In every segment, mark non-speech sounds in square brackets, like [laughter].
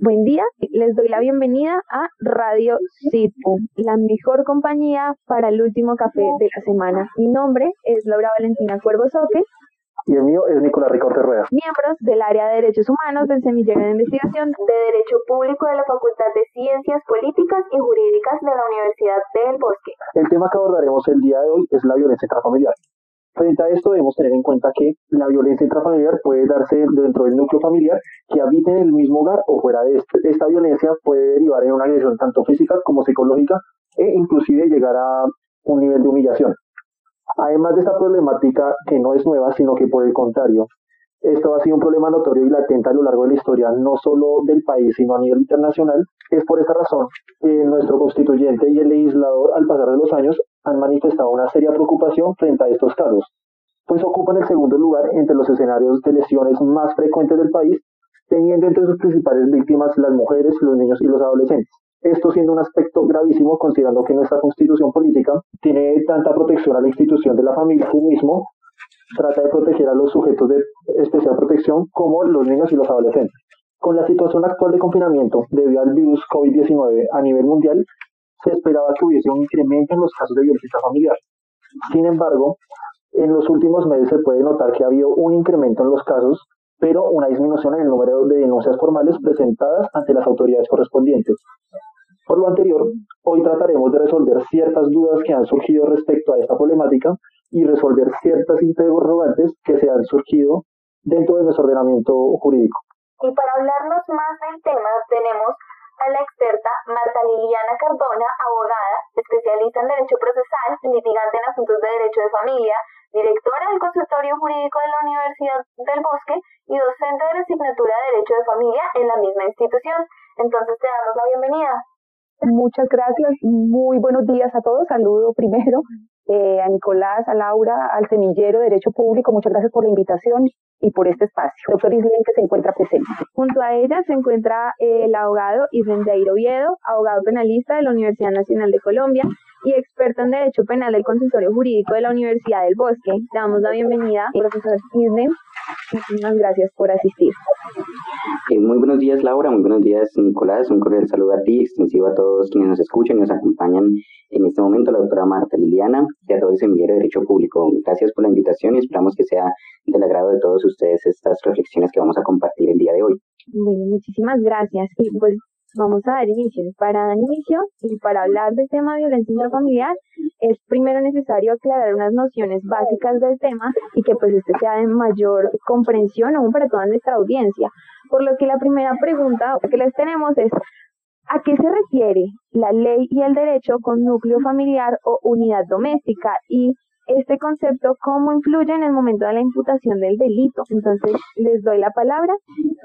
Buen día, les doy la bienvenida a Radio Cipu, la mejor compañía para el último café de la semana. Mi nombre es Laura Valentina Cuervo Soque. Y el mío es Nicolás Ricorte Rueda. Miembros del área de Derechos Humanos del Semillero de Investigación de Derecho Público de la Facultad de Ciencias Políticas y Jurídicas de la Universidad del Bosque. El tema que abordaremos el día de hoy es la violencia intrafamiliar. Frente a esto debemos tener en cuenta que la violencia intrafamiliar puede darse dentro del núcleo familiar que habite en el mismo hogar o fuera de este. Esta violencia puede derivar en una agresión tanto física como psicológica e inclusive llegar a un nivel de humillación. Además de esta problemática que no es nueva, sino que por el contrario, esto ha sido un problema notorio y latente a lo largo de la historia, no solo del país, sino a nivel internacional. Es por esta razón que nuestro constituyente y el legislador, al pasar de los años, han manifestado una seria preocupación frente a estos casos, pues ocupan el segundo lugar entre los escenarios de lesiones más frecuentes del país, teniendo entre sus principales víctimas las mujeres, los niños y los adolescentes. Esto siendo un aspecto gravísimo considerando que nuestra constitución política tiene tanta protección a la institución de la familia mismo, trata de proteger a los sujetos de especial protección como los niños y los adolescentes. Con la situación actual de confinamiento debido al virus COVID-19 a nivel mundial, se esperaba que hubiese un incremento en los casos de violencia familiar. Sin embargo, en los últimos meses se puede notar que ha habido un incremento en los casos, pero una disminución en el número de denuncias formales presentadas ante las autoridades correspondientes. Por lo anterior, hoy trataremos de resolver ciertas dudas que han surgido respecto a esta problemática y resolver ciertas interrogantes que se han surgido dentro de nuestro ordenamiento jurídico. Y para hablarnos más del tema tenemos a la experta Marta Liliana Cardona, abogada, especialista en Derecho Procesal, litigante en asuntos de Derecho de Familia, directora del Consultorio Jurídico de la Universidad del Bosque y docente de la asignatura de Derecho de Familia en la misma institución. Entonces te damos la bienvenida. Muchas gracias, muy buenos días a todos. Saludo primero eh, a Nicolás, a Laura, al semillero de Derecho Público. Muchas gracias por la invitación y por este espacio. Doctor Islen, que se encuentra presente. Junto a ella se encuentra eh, el abogado Islen Jair Oviedo, abogado penalista de la Universidad Nacional de Colombia y experto en Derecho Penal del Consultorio Jurídico de la Universidad del Bosque. Le damos la bienvenida, profesor Islen. Muchísimas gracias por asistir. Eh, muy buenos días, Laura. Muy buenos días, Nicolás. Un cordial saludo a ti, extensivo a todos quienes nos escuchan y nos acompañan en este momento, la doctora Marta Liliana y a todo el semillero de Derecho Público. Gracias por la invitación y esperamos que sea del agrado de todos ustedes estas reflexiones que vamos a compartir el día de hoy. Bueno, muchísimas gracias. Y pues vamos a dar inicio. Para dar inicio y para hablar del tema de violencia intrafamiliar, es primero necesario aclarar unas nociones básicas del tema y que pues este sea de mayor comprensión aún para toda nuestra audiencia. Por lo que la primera pregunta que les tenemos es, ¿a qué se refiere la ley y el derecho con núcleo familiar o unidad doméstica? Y este concepto cómo influye en el momento de la imputación del delito. Entonces, les doy la palabra.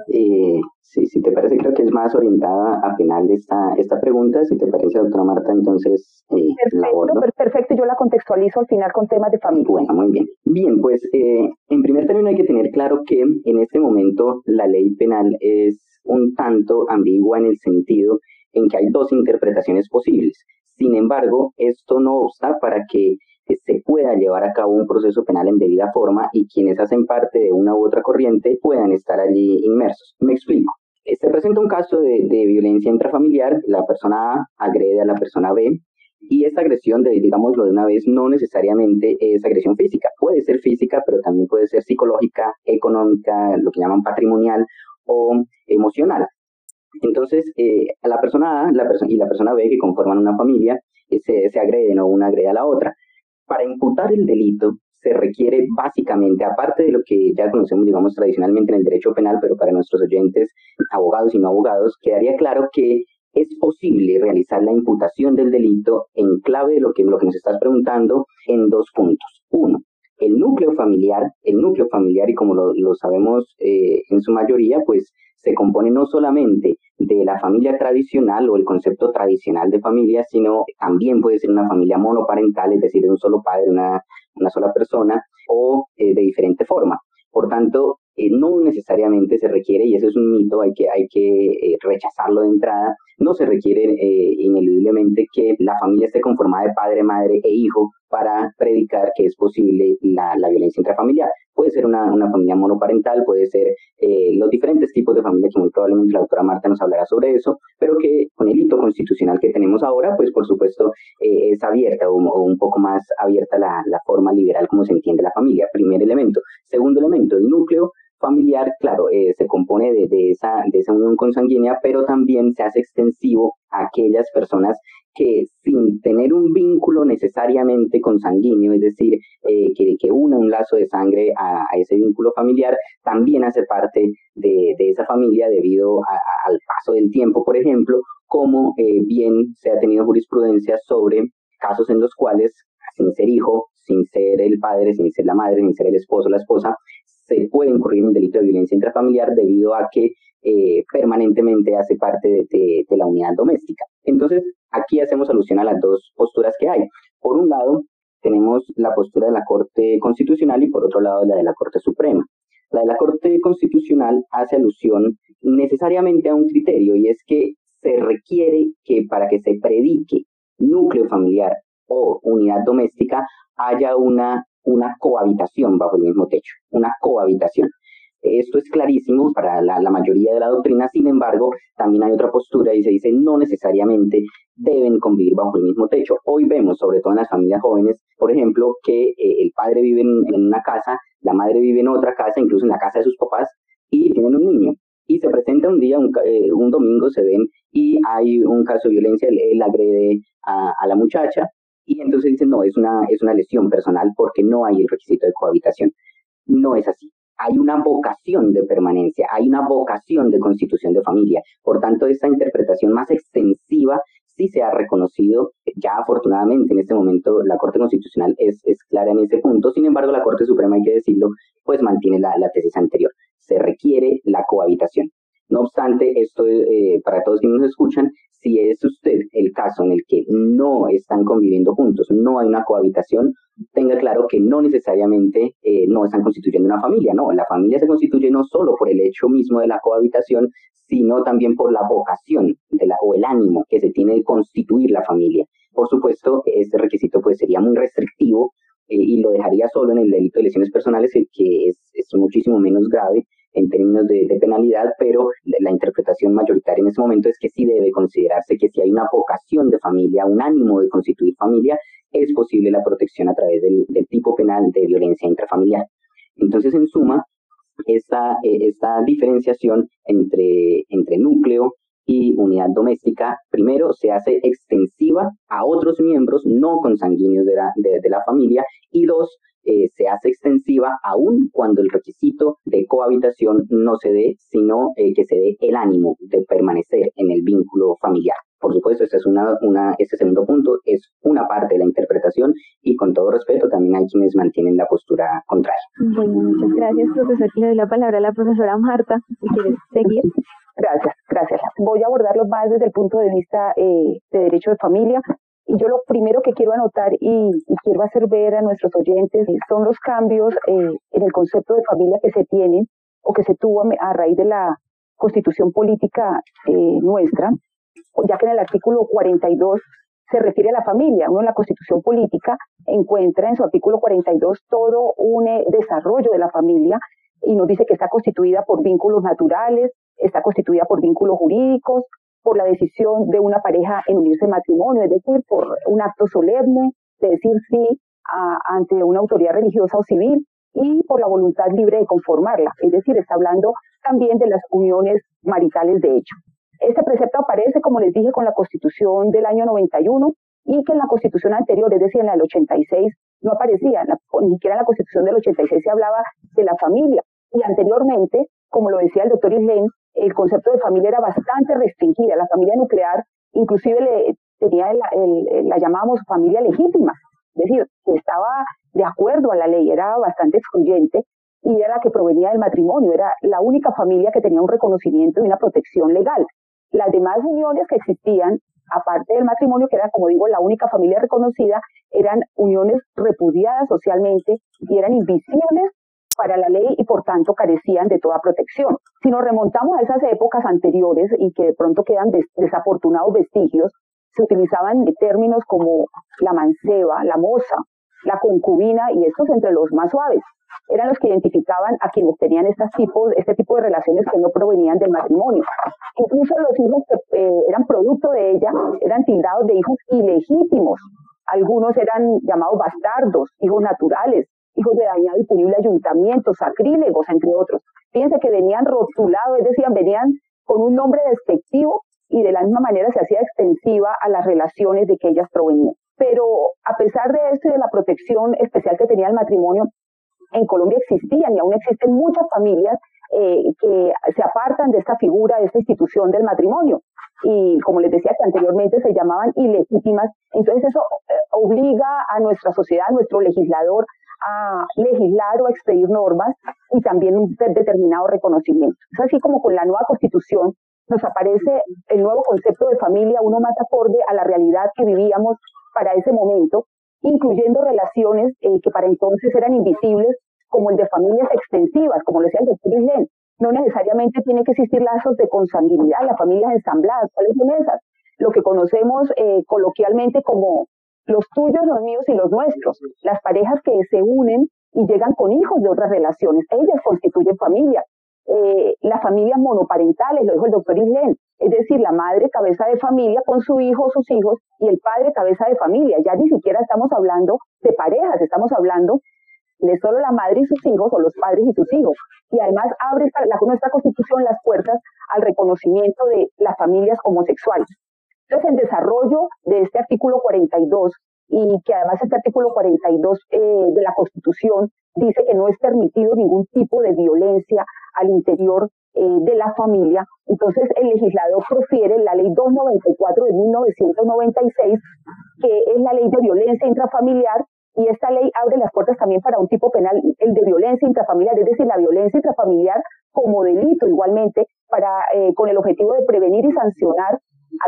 Eh, sí, si te parece, creo que es más orientada a penal esta, esta pregunta. Si te parece, doctora Marta, entonces eh, perfecto, la perfecto, yo la contextualizo al final con temas de familia. Bueno, muy bien. Bien, pues eh, en primer término hay que tener claro que en este momento la ley penal es un tanto ambigua en el sentido en que hay dos interpretaciones posibles. Sin embargo, esto no obsta para que que se pueda llevar a cabo un proceso penal en debida forma y quienes hacen parte de una u otra corriente puedan estar allí inmersos. Me explico. Se presenta un caso de, violencia intrafamiliar, la persona A agrede a la persona B, y esta agresión, digámoslo de una vez, no necesariamente es agresión física. Puede ser física, pero también puede ser psicológica, económica, lo que llaman patrimonial o emocional. Entonces, eh, la persona A la y la persona B, que conforman una familia, eh, se, se agreden o una agrede a la otra. Para imputar el delito se requiere básicamente, aparte de lo que ya conocemos, digamos, tradicionalmente en el derecho penal, pero para nuestros oyentes, abogados y no abogados, quedaría claro que es posible realizar la imputación del delito en clave de lo que, lo que nos estás preguntando en dos puntos. Uno, el núcleo familiar, el núcleo familiar, y como lo, sabemos eh, en su mayoría, pues se compone no solamente de la familia tradicional o el concepto tradicional de familia, sino también puede ser una familia monoparental, es decir, de un solo padre, una, una sola persona, o eh, de diferente forma. Por tanto, eh, no necesariamente se requiere, y eso es un mito, hay que, hay que eh, rechazarlo de entrada, no se requiere eh, ineludiblemente que la familia esté conformada de padre, madre e hijo para predicar que es posible la, la violencia intrafamiliar. puede ser una, una familia monoparental, puede ser eh, los diferentes tipos de familia que muy probablemente la doctora Marta nos hablará sobre eso, pero que con el hito constitucional que tenemos ahora, pues por supuesto eh, es abierta o, un poco más abierta la, la forma liberal como se entiende la familia, primer elemento. Segundo elemento, el núcleo familiar, claro, eh, se compone de, de, esa, de esa unión consanguínea, pero también se hace extensivo a aquellas personas que sin tener un vínculo necesariamente consanguíneo, es decir, eh, que, que una un lazo de sangre a, ese vínculo familiar, también hace parte de, de esa familia debido al paso del tiempo, por ejemplo, como eh, bien se ha tenido jurisprudencia sobre casos en los cuales, sin ser hijo, sin ser el padre, sin ser la madre, sin ser el esposo la esposa, se puede incurrir en un delito de violencia intrafamiliar debido a que eh, permanentemente hace parte de, de, la unidad doméstica. Entonces, aquí hacemos alusión a las dos posturas que hay. Por un lado, tenemos la postura de la Corte Constitucional y por otro lado la de la Corte Suprema. La de la Corte Constitucional hace alusión necesariamente a un criterio y es que se requiere que para que se predique núcleo familiar o unidad doméstica haya una una cohabitación bajo el mismo techo, una cohabitación. Esto es clarísimo para la, mayoría de la doctrina, sin embargo, también hay otra postura y se dice no necesariamente deben convivir bajo el mismo techo. Hoy vemos, sobre todo en las familias jóvenes, por ejemplo, que eh, el padre vive en, una casa, la madre vive en otra casa, incluso en la casa de sus papás, y tienen un niño. Y se presenta un día, un, eh, domingo, se ven y hay un caso de violencia, él, agrede a la muchacha y entonces dicen, no, es una, es una lesión personal porque no hay el requisito de cohabitación. No es así. Hay una vocación de permanencia, hay una vocación de constitución de familia. Por tanto, esta interpretación más extensiva sí se ha reconocido. Ya afortunadamente en este momento la Corte Constitucional es, es clara en ese punto. Sin embargo, la Corte Suprema, hay que decirlo, pues mantiene la, la tesis anterior. Se requiere la cohabitación. No obstante, esto eh, para todos quienes nos escuchan, si es usted el caso en el que no están conviviendo juntos, no hay una cohabitación, tenga claro que no necesariamente eh, no están constituyendo una familia, no, la familia se constituye no solo por el hecho mismo de la cohabitación, sino también por la vocación de la, o el ánimo que se tiene de constituir la familia. Por supuesto, este requisito pues sería muy restrictivo y lo dejaría solo en el delito de lesiones personales, que es, es muchísimo menos grave en términos de, penalidad, pero la interpretación mayoritaria en ese momento es que sí debe considerarse que si hay una vocación de familia, un ánimo de constituir familia, es posible la protección a través del, tipo penal de violencia intrafamiliar. Entonces, en suma, esta, eh, esta diferenciación entre, entre núcleo y unidad doméstica, primero, se hace extensiva a otros miembros no consanguíneos de la, de la familia y dos, eh, se hace extensiva aún cuando el requisito de cohabitación no se dé, sino eh, que se dé el ánimo de permanecer en el vínculo familiar. Por supuesto, este, es una, una, este segundo punto es una parte de la interpretación y con todo respeto también hay quienes mantienen la postura contraria. Bueno, muchas gracias, profesor. Le doy la palabra a la profesora Marta, si quieres seguir. Gracias, gracias. Voy a abordarlo más desde el punto de vista eh, de derecho de familia. Y yo lo primero que quiero anotar y, quiero hacer ver a nuestros oyentes son los cambios eh, en el concepto de familia que se tienen o que se tuvo a, raíz de la constitución política eh, nuestra, ya que en el artículo 42 se refiere a la familia. Uno en la constitución política encuentra en su artículo 42 todo un eh, desarrollo de la familia y nos dice que está constituida por vínculos naturales, está constituida por vínculos jurídicos, por la decisión de una pareja en unirse en matrimonio, es decir, por un acto solemne de decir sí ante una autoridad religiosa o civil y por la voluntad libre de conformarla, es decir, está hablando también de las uniones maritales de hecho. Este precepto aparece, como les dije, con la Constitución del año 91 y que en la Constitución anterior, es decir, en la del 86, no aparecía, ni siquiera en la Constitución del 86 se hablaba de la familia. Y anteriormente, como lo decía el doctor Islen, el concepto de familia era bastante restringida. La familia nuclear inclusive le, tenía la llamábamos familia legítima, es decir, que estaba de acuerdo a la ley, era bastante excluyente y era la que provenía del matrimonio, era la única familia que tenía un reconocimiento y una protección legal. Las demás uniones que existían, aparte del matrimonio, que era, como digo, la única familia reconocida, eran uniones repudiadas socialmente y eran invisibles para la ley y por tanto carecían de toda protección. Si nos remontamos a esas épocas anteriores y que de pronto quedan desafortunados vestigios, se utilizaban términos como la manceba, la moza, la concubina y estos entre los más suaves. eran los que identificaban a quienes tenían estos tipos, este tipo de relaciones que no provenían del matrimonio. Incluso los hijos que eh, eran producto de ella eran tildados de hijos ilegítimos. Algunos eran llamados bastardos, hijos naturales, hijos de dañado y punible ayuntamiento, sacrílegos, entre otros. Fíjense que venían rotulados, es decir, venían con un nombre despectivo y de la misma manera se hacía extensiva a las relaciones de que ellas provenían. Pero a pesar de esto y de la protección especial que tenía el matrimonio, en Colombia existían y aún existen muchas familias eh, que se apartan de esta figura, de esta institución del matrimonio. Y como les decía que anteriormente se llamaban ilegítimas, entonces eso eh, obliga a nuestra sociedad, a nuestro legislador, a legislar o a expedir normas y también un determinado reconocimiento. Es así como con la nueva constitución nos aparece el nuevo concepto de familia, uno más acorde a la realidad que vivíamos para ese momento, incluyendo relaciones eh, que para entonces eran invisibles, como el de familias extensivas, como lo decía el doctor Islen. No necesariamente tiene que existir lazos de consanguinidad, las familias ensambladas, ¿cuáles son esas? Lo que conocemos eh, coloquialmente como los tuyos, los míos y los nuestros, las parejas que se unen y llegan con hijos de otras relaciones, ellas constituyen familia. Eh, las familias monoparentales, lo dijo el doctor Islen, es decir, la madre cabeza de familia con su hijo o sus hijos y el padre cabeza de familia. Ya ni siquiera estamos hablando de parejas, estamos hablando de solo la madre y sus hijos o los padres y sus hijos. Y además abre la, nuestra constitución las puertas al reconocimiento de las familias homosexuales. Entonces, el desarrollo de este artículo 42 y que además este artículo 42 eh, de la Constitución dice que no es permitido ningún tipo de violencia al interior eh, de la familia. Entonces el legislador profiere la ley 294 de 1996, que es la ley de violencia intrafamiliar, y esta ley abre las puertas también para un tipo penal, el de violencia intrafamiliar, es decir, la violencia intrafamiliar como delito igualmente, para, eh, con el objetivo de prevenir y sancionar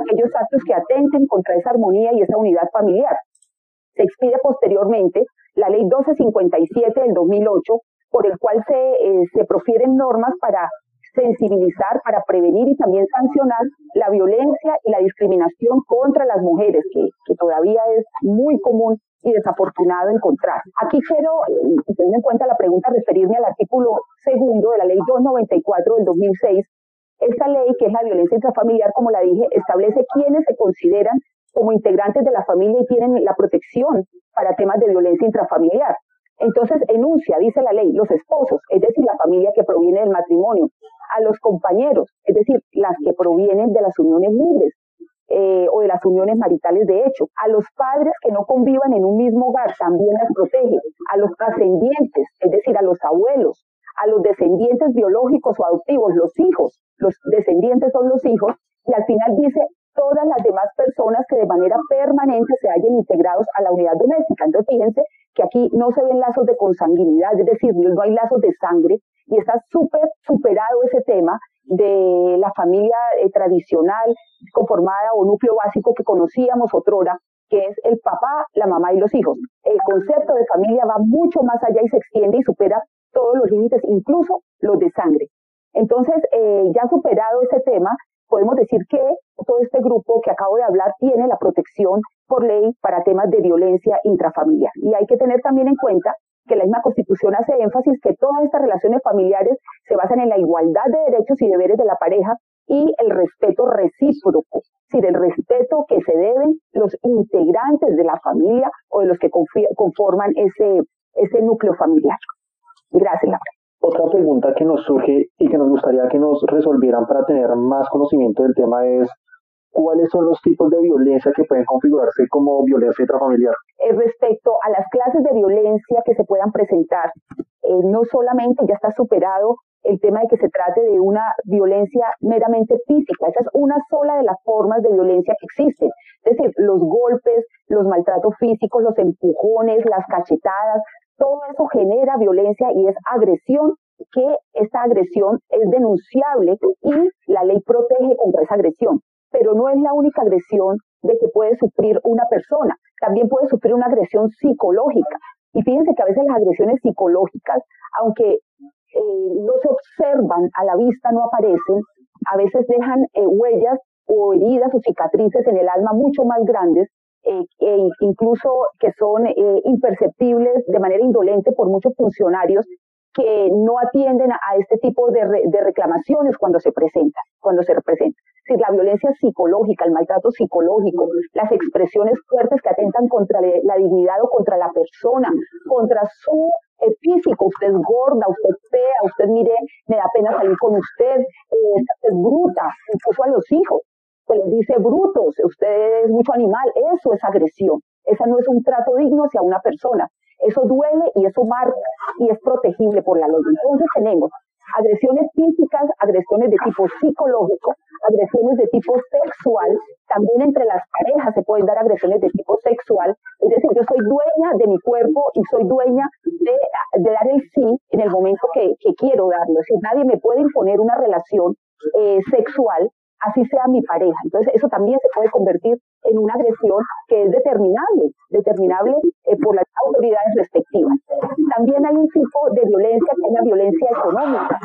aquellos actos que atenten contra esa armonía y esa unidad familiar. Se expide posteriormente la ley 1257 del 2008, por el cual se, eh, se profieren normas para sensibilizar, para prevenir y también sancionar la violencia y la discriminación contra las mujeres, que, todavía es muy común y desafortunado encontrar. Aquí quiero, eh, teniendo en cuenta la pregunta, referirme al artículo segundo de la ley 294 del 2006. Esta ley, que es la violencia intrafamiliar, como la dije, establece quiénes se consideran como integrantes de la familia y tienen la protección para temas de violencia intrafamiliar. Entonces enuncia, dice la ley, los esposos, es decir, la familia que proviene del matrimonio, a los compañeros, es decir, las que provienen de las uniones libres eh, o de las uniones maritales de hecho, a los padres que no convivan en un mismo hogar, también las protege, a los ascendientes, es decir, a los abuelos, a los descendientes biológicos o adoptivos, los hijos, los descendientes son los hijos, y al final dice todas las demás personas que de manera permanente se hayan integrados a la unidad doméstica. Entonces, fíjense que aquí no se ven lazos de consanguinidad, es decir, no hay lazos de sangre, y está súper superado ese tema de la familia eh, tradicional conformada o núcleo básico que conocíamos otrora, que es el papá, la mamá y los hijos. El concepto de familia va mucho más allá y se extiende y supera todos los límites, incluso los de sangre. Entonces, eh, ya superado ese tema, podemos decir que todo este grupo que acabo de hablar tiene la protección por ley para temas de violencia intrafamiliar. Y hay que tener también en cuenta que la misma Constitución hace énfasis que todas estas relaciones familiares se basan en la igualdad de derechos y deberes de la pareja y el respeto recíproco, es decir, el respeto que se deben los integrantes de la familia o de los que conforman ese, ese núcleo familiar. Gracias, Laura. Otra pregunta que nos surge y que nos gustaría que nos resolvieran para tener más conocimiento del tema es cuáles son los tipos de violencia que pueden configurarse como violencia intrafamiliar. Respecto a las clases de violencia que se puedan presentar, eh, no solamente ya está superado el tema de que se trate de una violencia meramente física, esa es una sola de las formas de violencia que existen. Es decir, los golpes, los maltratos físicos, los empujones, las cachetadas, todo eso genera violencia y es agresión que esta agresión es denunciable y la ley protege contra esa agresión. Pero no es la única agresión de que puede sufrir una persona, también puede sufrir una agresión psicológica. Y fíjense que a veces las agresiones psicológicas, aunque eh, no se observan a la vista, no aparecen, a veces dejan eh, huellas o heridas o cicatrices en el alma mucho más grandes eh, e incluso que son eh, imperceptibles de manera indolente por muchos funcionarios que no atienden a, este tipo de, de, reclamaciones cuando se presentan, cuando se representan. Decir, la violencia psicológica, el maltrato psicológico, las expresiones fuertes que atentan contra la dignidad o contra la persona, contra su eh, físico, usted es gorda, usted es fea, usted mire, me da pena salir con usted, eh, es bruta, incluso a los hijos, se les dice brutos, usted es mucho animal, eso es agresión, esa no es un trato digno hacia una persona, eso duele y eso marca y es protegible por la ley. Entonces tenemos agresiones físicas, agresiones de tipo psicológico, agresiones de tipo sexual, también entre las parejas se pueden dar agresiones de tipo sexual, es decir, yo soy dueña de mi cuerpo y soy dueña de, dar el sí en el momento que, quiero darlo, es decir, nadie me puede imponer una relación eh, sexual así sea mi pareja. Entonces, eso también se puede convertir en una agresión que es determinable, determinable eh, por las autoridades respectivas. También hay un tipo de violencia que es la violencia económica,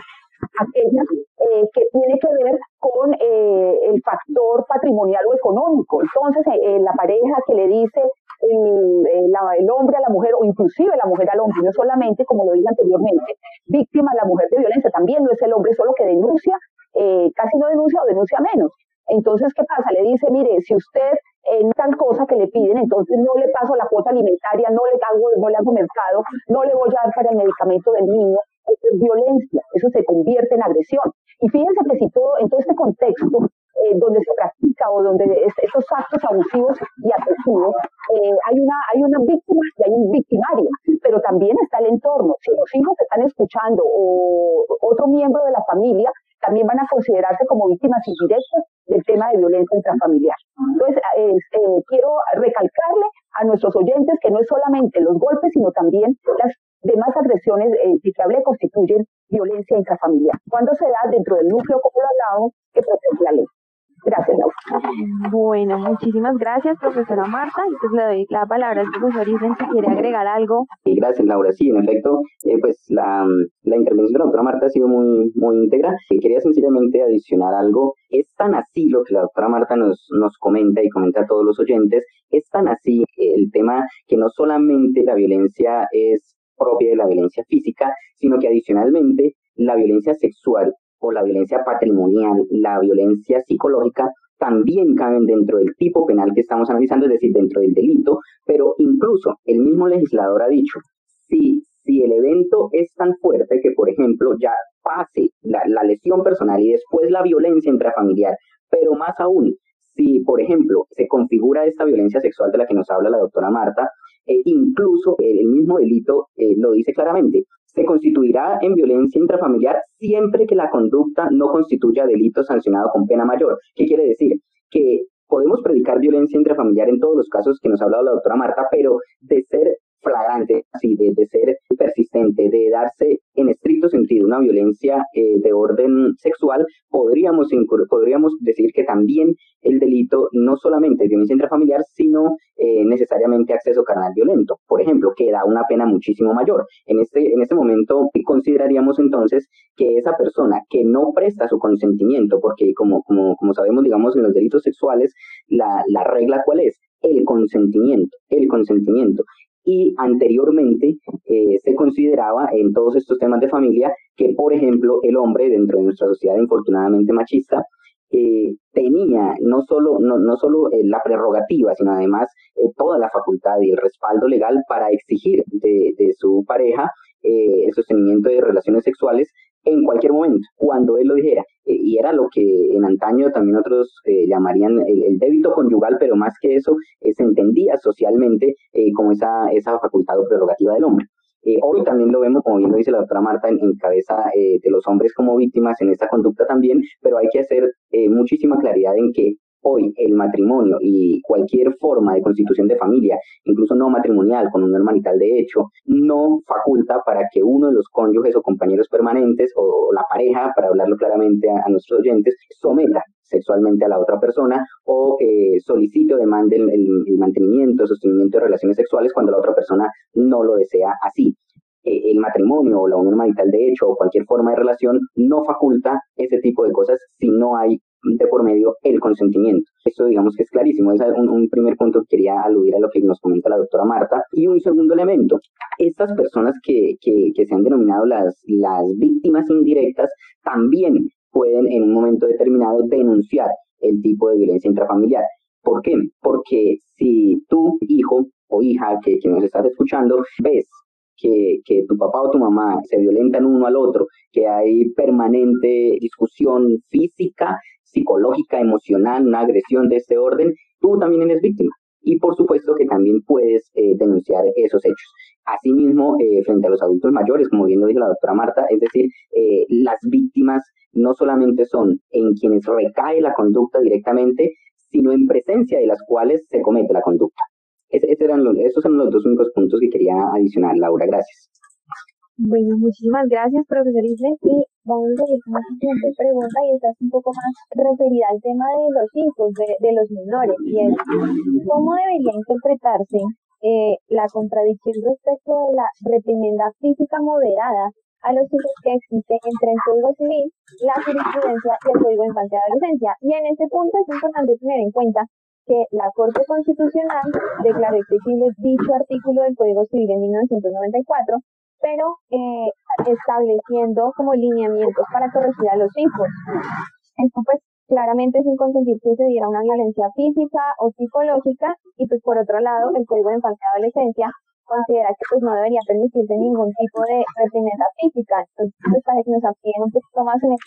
aquella eh, que tiene que ver con eh, el factor patrimonial o económico. Entonces, la pareja que le dice el, el, hombre a la mujer o inclusive la mujer al hombre, no solamente, como lo dije anteriormente, víctima la mujer de violencia, también no es el hombre solo que denuncia eh, casi no denuncia o denuncia menos. Entonces, ¿qué pasa? Le dice, mire, si usted en tal cosa que le piden, entonces no le paso la cuota alimentaria, no le hago, no le hago mercado, no le voy a dar para el medicamento del niño. Eso es violencia, eso se convierte en agresión. Y fíjense que si todo, en todo este contexto, eh, donde se practica o donde estos actos abusivos y agresivos, eh, hay, una, hay una víctima y hay un victimario, pero también está el entorno. Si los hijos están escuchando o otro miembro de la familia, también van a considerarse como víctimas indirectas del tema de violencia intrafamiliar. Entonces, eh, eh, quiero recalcarle a nuestros oyentes que no es solamente los golpes, sino también las demás agresiones eh, que constituyen violencia intrafamiliar. Cuando se da dentro del núcleo, como lo hablamos, que protege la ley. Gracias, Laura. Bueno, muchísimas gracias, profesora Marta. Y pues le doy la palabra al profesor Isen si quiere agregar algo. Sí, gracias, Laura. Sí, en efecto, eh, pues la, la, intervención de la doctora Marta ha sido muy, muy íntegra. Y quería sencillamente adicionar algo. Es tan así lo que la doctora Marta nos, nos comenta y comenta a todos los oyentes, es tan así el tema que no solamente la violencia es propia de la violencia física, sino que adicionalmente la violencia sexual o la violencia patrimonial, la violencia psicológica, también caben dentro del tipo penal que estamos analizando, es decir, dentro del delito, pero incluso el mismo legislador ha dicho, si, si el evento es tan fuerte que, por ejemplo, ya pase la, lesión personal y después la violencia intrafamiliar, pero más aún, si, por ejemplo, se configura esta violencia sexual de la que nos habla la doctora Marta, e incluso el mismo delito eh, lo dice claramente, se constituirá en violencia intrafamiliar siempre que la conducta no constituya delito sancionado con pena mayor. ¿Qué quiere decir? Que podemos predicar violencia intrafamiliar en todos los casos que nos ha hablado la doctora Marta, pero de ser flagrante, así, de, ser persistente, de darse en estricto sentido una violencia eh, de orden sexual, podríamos, podríamos decir que también el delito no solamente es violencia intrafamiliar, sino eh, necesariamente acceso carnal violento, por ejemplo, que da una pena muchísimo mayor. En este, en este momento consideraríamos entonces que esa persona que no presta su consentimiento, porque como, como, como sabemos, digamos, en los delitos sexuales, la, la regla cuál es? el consentimiento, el consentimiento y anteriormente eh, se consideraba en todos estos temas de familia que, por ejemplo, el hombre dentro de nuestra sociedad infortunadamente machista eh, tenía no solo, no, no solo eh, la prerrogativa, sino además toda la facultad y el respaldo legal para exigir de, de su pareja el sostenimiento de relaciones sexuales en cualquier momento, cuando él lo dijera. Eh, y era lo que en antaño también otros eh, llamarían el, débito conyugal, pero más que eso, eh, se entendía socialmente como esa, esa facultad o prerrogativa del hombre. hoy también lo vemos, como bien lo dice la doctora Marta, en, en cabeza de los hombres como víctimas en esta conducta también, pero hay que hacer muchísima claridad en que Hoy el matrimonio y cualquier forma de constitución de familia, incluso no matrimonial, con unión marital de hecho, no faculta para que uno de los cónyuges o compañeros permanentes o la pareja, para hablarlo claramente a, nuestros oyentes, someta sexualmente a la otra persona o eh, solicite o demande el, el, mantenimiento, sostenimiento de relaciones sexuales cuando la otra persona no lo desea así. Eh, el matrimonio o la unión marital de hecho o cualquier forma de relación no faculta ese tipo de cosas si no hay de por medio el consentimiento. Esto digamos que es clarísimo, es un, primer punto que quería aludir a lo que nos comenta la doctora Marta. Y un segundo elemento, estas personas que, que, que se han denominado las, las víctimas indirectas también pueden en un momento determinado denunciar el tipo de violencia intrafamiliar. ¿Por qué? Porque si tu hijo o hija que, que nos estás escuchando ves que, tu papá o tu mamá se violentan uno al otro, que hay permanente discusión física, psicológica, emocional, una agresión de este orden, tú también eres víctima. Y por supuesto que también puedes eh, denunciar esos hechos. Asimismo, eh, frente a los adultos mayores, como bien lo dijo la doctora Marta, es decir, eh, las víctimas no solamente son en quienes recae la conducta directamente, sino en presencia de las cuales se comete la conducta. Eran los, esos los dos únicos puntos que quería adicionar, Laura. Gracias. Bueno, muchísimas gracias, profesor Islen. Y vamos a ir con la siguiente pregunta, y esta es un poco más referida al tema de los hijos, de, de los menores. Y es, ¿cómo debería interpretarse eh, la contradicción respecto de la reprimenda física moderada a los hijos que existe entre el Código Civil, la jurisprudencia y el Código de Infancia y Adolescencia. Y en este punto es importante tener en cuenta que la Corte Constitucional declaró exigible dicho artículo del Código Civil en 1994, pero eh, estableciendo como lineamientos para corregir a los hijos. Esto pues claramente sin consentir que se diera una violencia física o psicológica y pues por otro lado el Código de Infancia y Adolescencia considera que pues no debería permitirse ningún tipo de reprimenda física. Entonces, pues, para que nos amplíen un poquito más en el.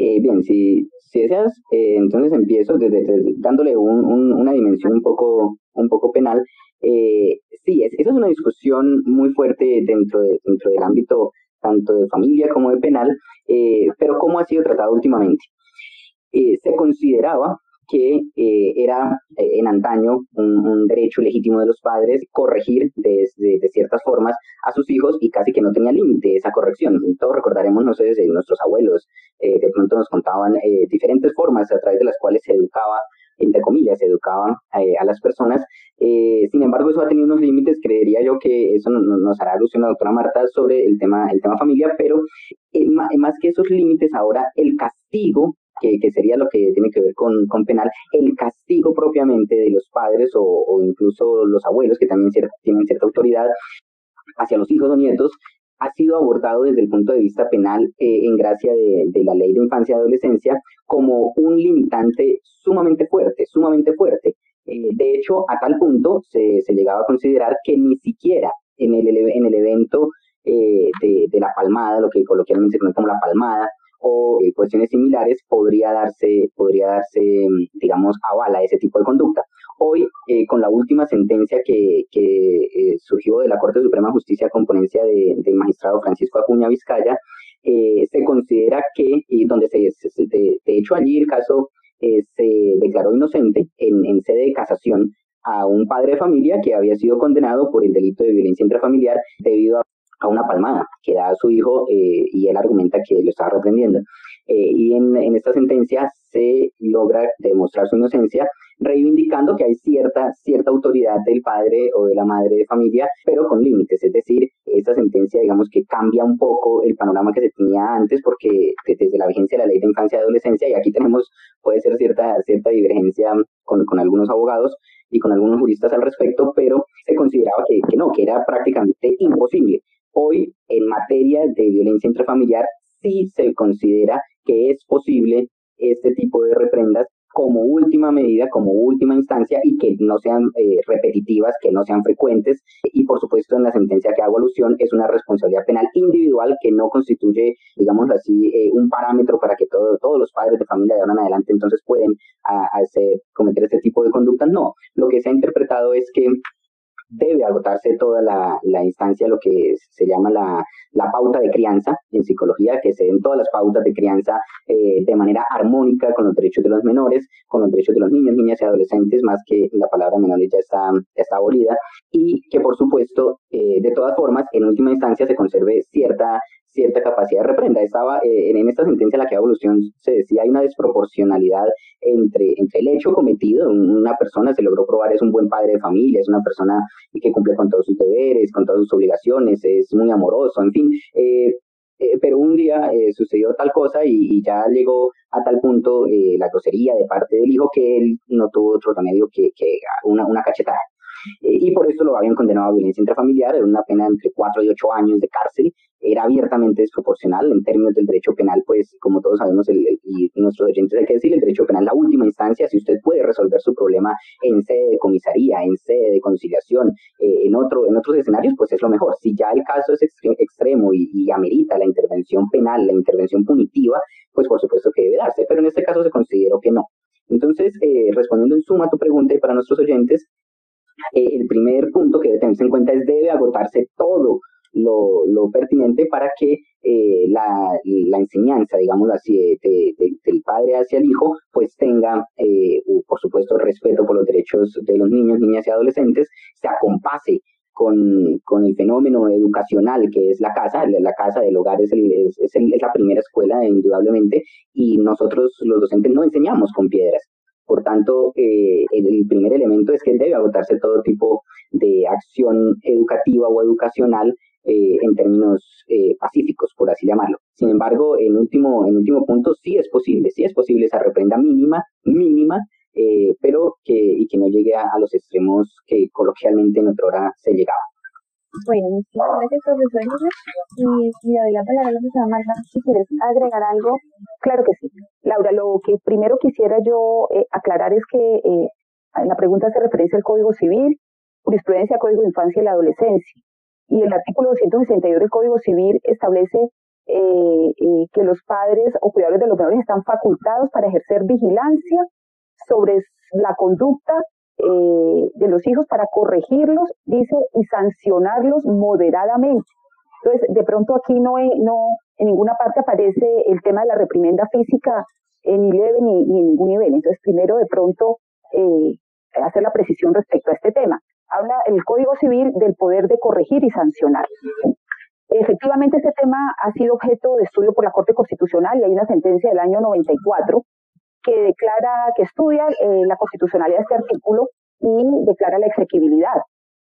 Eh, bien, si, si deseas, eh, entonces empiezo desde, dándole un, un, una dimensión un poco, un poco penal. Eh, sí, es, esa es una discusión muy fuerte dentro, de, dentro del ámbito tanto de familia como de penal, eh, pero ¿cómo ha sido tratado últimamente? Eh, se consideraba que eh, era eh, en antaño un, derecho legítimo de los padres corregir de, ciertas formas a sus hijos y casi que no tenía límite esa corrección. Todos recordaremos, no sé, nuestros abuelos, de pronto nos contaban diferentes formas a través de las cuales se educaba entre comillas, se educaba a las personas. sin embargo, eso ha tenido unos límites, creería yo que eso nos hará alusión la doctora Marta sobre el tema, el tema familia, pero más que esos límites, ahora el castigo que, sería lo que tiene que ver con, con penal, el castigo propiamente de los padres o, incluso los abuelos, que también tienen cierta autoridad hacia los hijos o nietos, ha sido abordado desde el punto de vista penal eh, en gracia de, la ley de infancia y adolescencia como un limitante sumamente fuerte, sumamente fuerte. Eh, de hecho, a tal punto se, se, llegaba a considerar que ni siquiera en el, en el evento eh, de, de, la palmada, lo que coloquialmente se conoce como la palmada, o eh, cuestiones similares, podría darse, podría darse, mm, digamos, avala ese tipo de conducta. Hoy, eh, con la última sentencia que, que eh, surgió de la Corte Suprema de Justicia con ponencia del magistrado Francisco Acuña Vizcaya, se considera que, y donde se, de, hecho allí el caso se declaró inocente en, en sede de casación a un padre de familia que había sido condenado por el delito de violencia intrafamiliar debido a a una palmada que da a su hijo eh, y él argumenta que lo estaba reprendiendo. Eh, y en, en, esta sentencia se logra demostrar su inocencia, reivindicando que hay cierta, cierta autoridad del padre o de la madre de familia, pero con límites. Es decir, esta sentencia, digamos que cambia un poco el panorama que se tenía antes, porque desde la vigencia de la ley de infancia y adolescencia, y aquí tenemos, puede ser cierta, cierta divergencia con, con algunos abogados y con algunos juristas al respecto, pero se consideraba que, que no, que era prácticamente imposible Hoy, en materia de violencia intrafamiliar, sí se considera que es posible este tipo de reprendas como última medida, como última instancia y que no sean eh, repetitivas, que no sean frecuentes. Y por supuesto, en la sentencia que hago alusión es una responsabilidad penal individual que no constituye, digamos así, eh, un parámetro para que todos los padres de familia de ahora en adelante entonces pueden hacer, cometer este tipo de conductas. No, lo que se ha interpretado es que debe agotarse toda la, la instancia, lo que se llama la, la, pauta de crianza en psicología, que se den todas las pautas de crianza eh, de manera armónica con los derechos de los menores, con los derechos de los niños, niñas y adolescentes, más que la palabra menores ya está, está abolida, y que por supuesto, eh, de todas formas, en última instancia se conserve cierta cierta capacidad de reprenda. Estaba eh, en esta sentencia la que evolución se decía hay una desproporcionalidad entre, entre el hecho cometido, una persona se logró probar es un buen padre de familia, es una persona que cumple con todos sus deberes, con todas sus obligaciones, es muy amoroso, en fin, eh, eh, pero un día eh, sucedió tal cosa y, ya llegó a tal punto eh, la grosería de parte del hijo que él no tuvo otro remedio que, que una, una cachetada. Y por eso lo habían condenado a violencia intrafamiliar, era una pena entre 4 y 8 años de cárcel, era abiertamente desproporcional en términos del derecho penal, pues como todos sabemos, el, y nuestros oyentes hay que decir, el derecho penal es la última instancia, si usted puede resolver su problema en sede de comisaría, en sede de conciliación, eh, en, otro, en otros escenarios, pues es lo mejor. Si ya el caso es extremo y, y, amerita la intervención penal, la intervención punitiva, pues por supuesto que debe darse, pero en este caso se consideró que no. Entonces, eh, respondiendo en suma a tu pregunta y para nuestros oyentes, eh, el primer punto que debe tenerse en cuenta es debe agotarse todo lo, lo pertinente para que eh, la, la, enseñanza, digamos así, de, del padre hacia el hijo, pues tenga, eh, por supuesto, respeto por los derechos de los niños, niñas y adolescentes, se acompase con, con, el fenómeno educacional que es la casa, la casa del hogar es, el, es, es, es, la primera escuela indudablemente y nosotros los docentes no enseñamos con piedras. Por tanto, eh, el primer elemento es que debe agotarse todo tipo de acción educativa o educacional eh, en términos eh, pacíficos, por así llamarlo. Sin embargo, en último, en último punto, sí es posible, sí es posible esa reprenda mínima, mínima, eh, pero que, y que no llegue a, los extremos que coloquialmente en otra hora se llegaba. Bueno, muchísimas gracias, profesor. Y, y doy la palabra a la profesora Marta, si quieres agregar algo. Claro que sí. Laura, lo que primero quisiera yo aclarar es que en la pregunta se referencia al Código Civil, jurisprudencia, Código de Infancia y la Adolescencia y el artículo 262 del Código Civil establece eh, eh, que los padres o cuidadores de los menores están facultados para ejercer vigilancia sobre la conducta eh, de los hijos para corregirlos, dice, y sancionarlos moderadamente. Entonces, de pronto aquí no, no en ninguna parte aparece el tema de la reprimenda física ni leve ni, ni en ningún nivel. Entonces, primero, de pronto, hacer la precisión respecto a este tema habla el Código Civil del poder de corregir y sancionar. Efectivamente, este tema ha sido objeto de estudio por la Corte Constitucional y hay una sentencia del año 94 que declara, que estudia eh, la constitucionalidad de este artículo y declara la exequibilidad.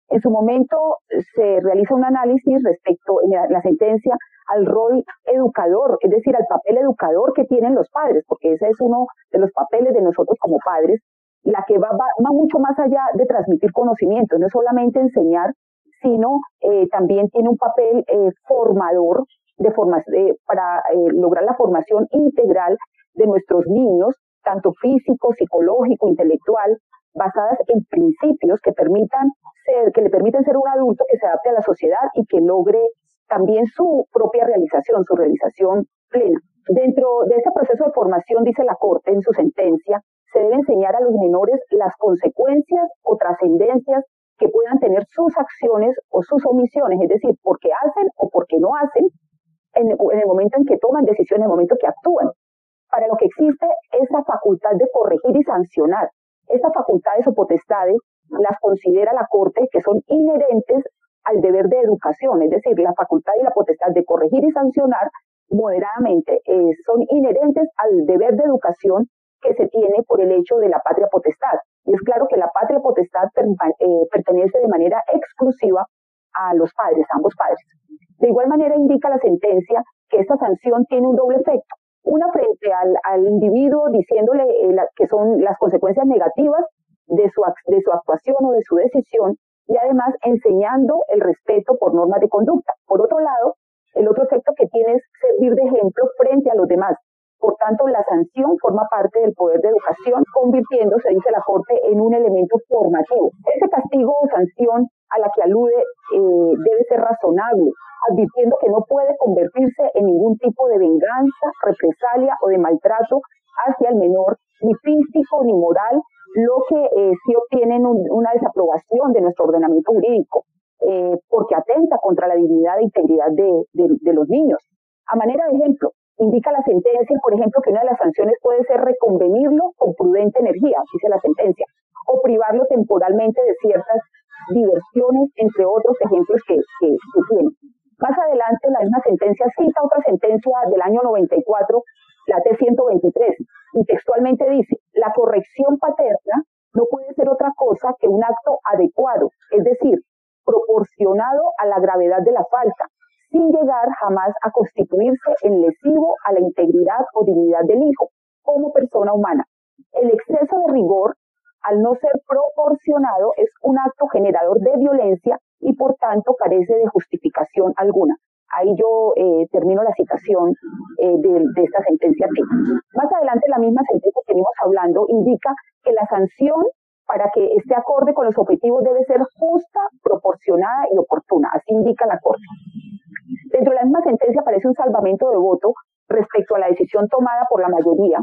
En su momento se realiza un análisis respecto en la, la sentencia al rol educador, es decir, al papel educador que tienen los padres, porque ese es uno de los papeles de nosotros como padres, la que va, va, mucho más allá de transmitir conocimiento, no solamente enseñar, sino eh, también tiene un papel eh, formador de eh, para lograr la formación integral de nuestros niños, tanto físico, psicológico, intelectual, basadas en principios que permitan ser, que le permiten ser un adulto que se adapte a la sociedad y que logre también su propia realización, su realización plena. Dentro de este proceso de formación, dice la Corte en su sentencia, se debe enseñar a los menores las consecuencias o trascendencias que puedan tener sus acciones o sus omisiones, es decir, por qué hacen o por qué no hacen en, el momento en que toman decisiones, en el momento que actúan. Para lo que existe esa facultad de corregir y sancionar. Estas facultades o potestades las considera la Corte que son inherentes al deber de educación, es decir, la facultad y la potestad de corregir y sancionar moderadamente eh, son inherentes al deber de educación que se tiene por el hecho de la patria potestad. Y es claro que la patria potestad eh, pertenece de manera exclusiva a los padres, a ambos padres. De igual manera indica la sentencia que esta sanción tiene un doble efecto. Una frente al, individuo diciéndole eh, que son las consecuencias negativas de su, de su actuación o de su decisión y además enseñando el respeto por normas de conducta. Por otro lado, el otro efecto que tiene es servir de ejemplo frente a los demás, por tanto, la sanción forma parte del poder de educación, convirtiéndose, dice la Corte, en un elemento formativo. Ese castigo o sanción a la que alude eh, debe ser razonable, advirtiendo que no puede convertirse en ningún tipo de venganza, represalia o de maltrato hacia el menor, ni físico ni moral, lo que eh, sí obtienen una desaprobación de nuestro ordenamiento jurídico, eh, porque atenta contra la dignidad e integridad de los niños. A manera de ejemplo, Indica la sentencia, por ejemplo, que una de las sanciones puede ser reconvenirlo con prudente energía, dice la sentencia, o privarlo temporalmente de ciertas diversiones, entre otros ejemplos que, que. Más adelante, la misma sentencia cita otra sentencia del año 94, la T-123, y textualmente dice, la corrección paterna no puede ser otra cosa que un acto adecuado, es decir, proporcionado a la gravedad de la falta, sin llegar jamás a constituirse en lesivo a la integridad o dignidad del hijo como persona humana. El exceso de rigor, al no ser proporcionado, es un acto generador de violencia y por tanto carece de justificación alguna. Ahí yo eh, termino la citación eh, de, esta sentencia. Más adelante, la misma sentencia que venimos hablando indica que la sanción para que esté acorde con los objetivos debe ser justa, proporcionada y oportuna. Así indica la Corte. Dentro de la misma sentencia aparece un salvamento de voto respecto a la decisión tomada por la mayoría,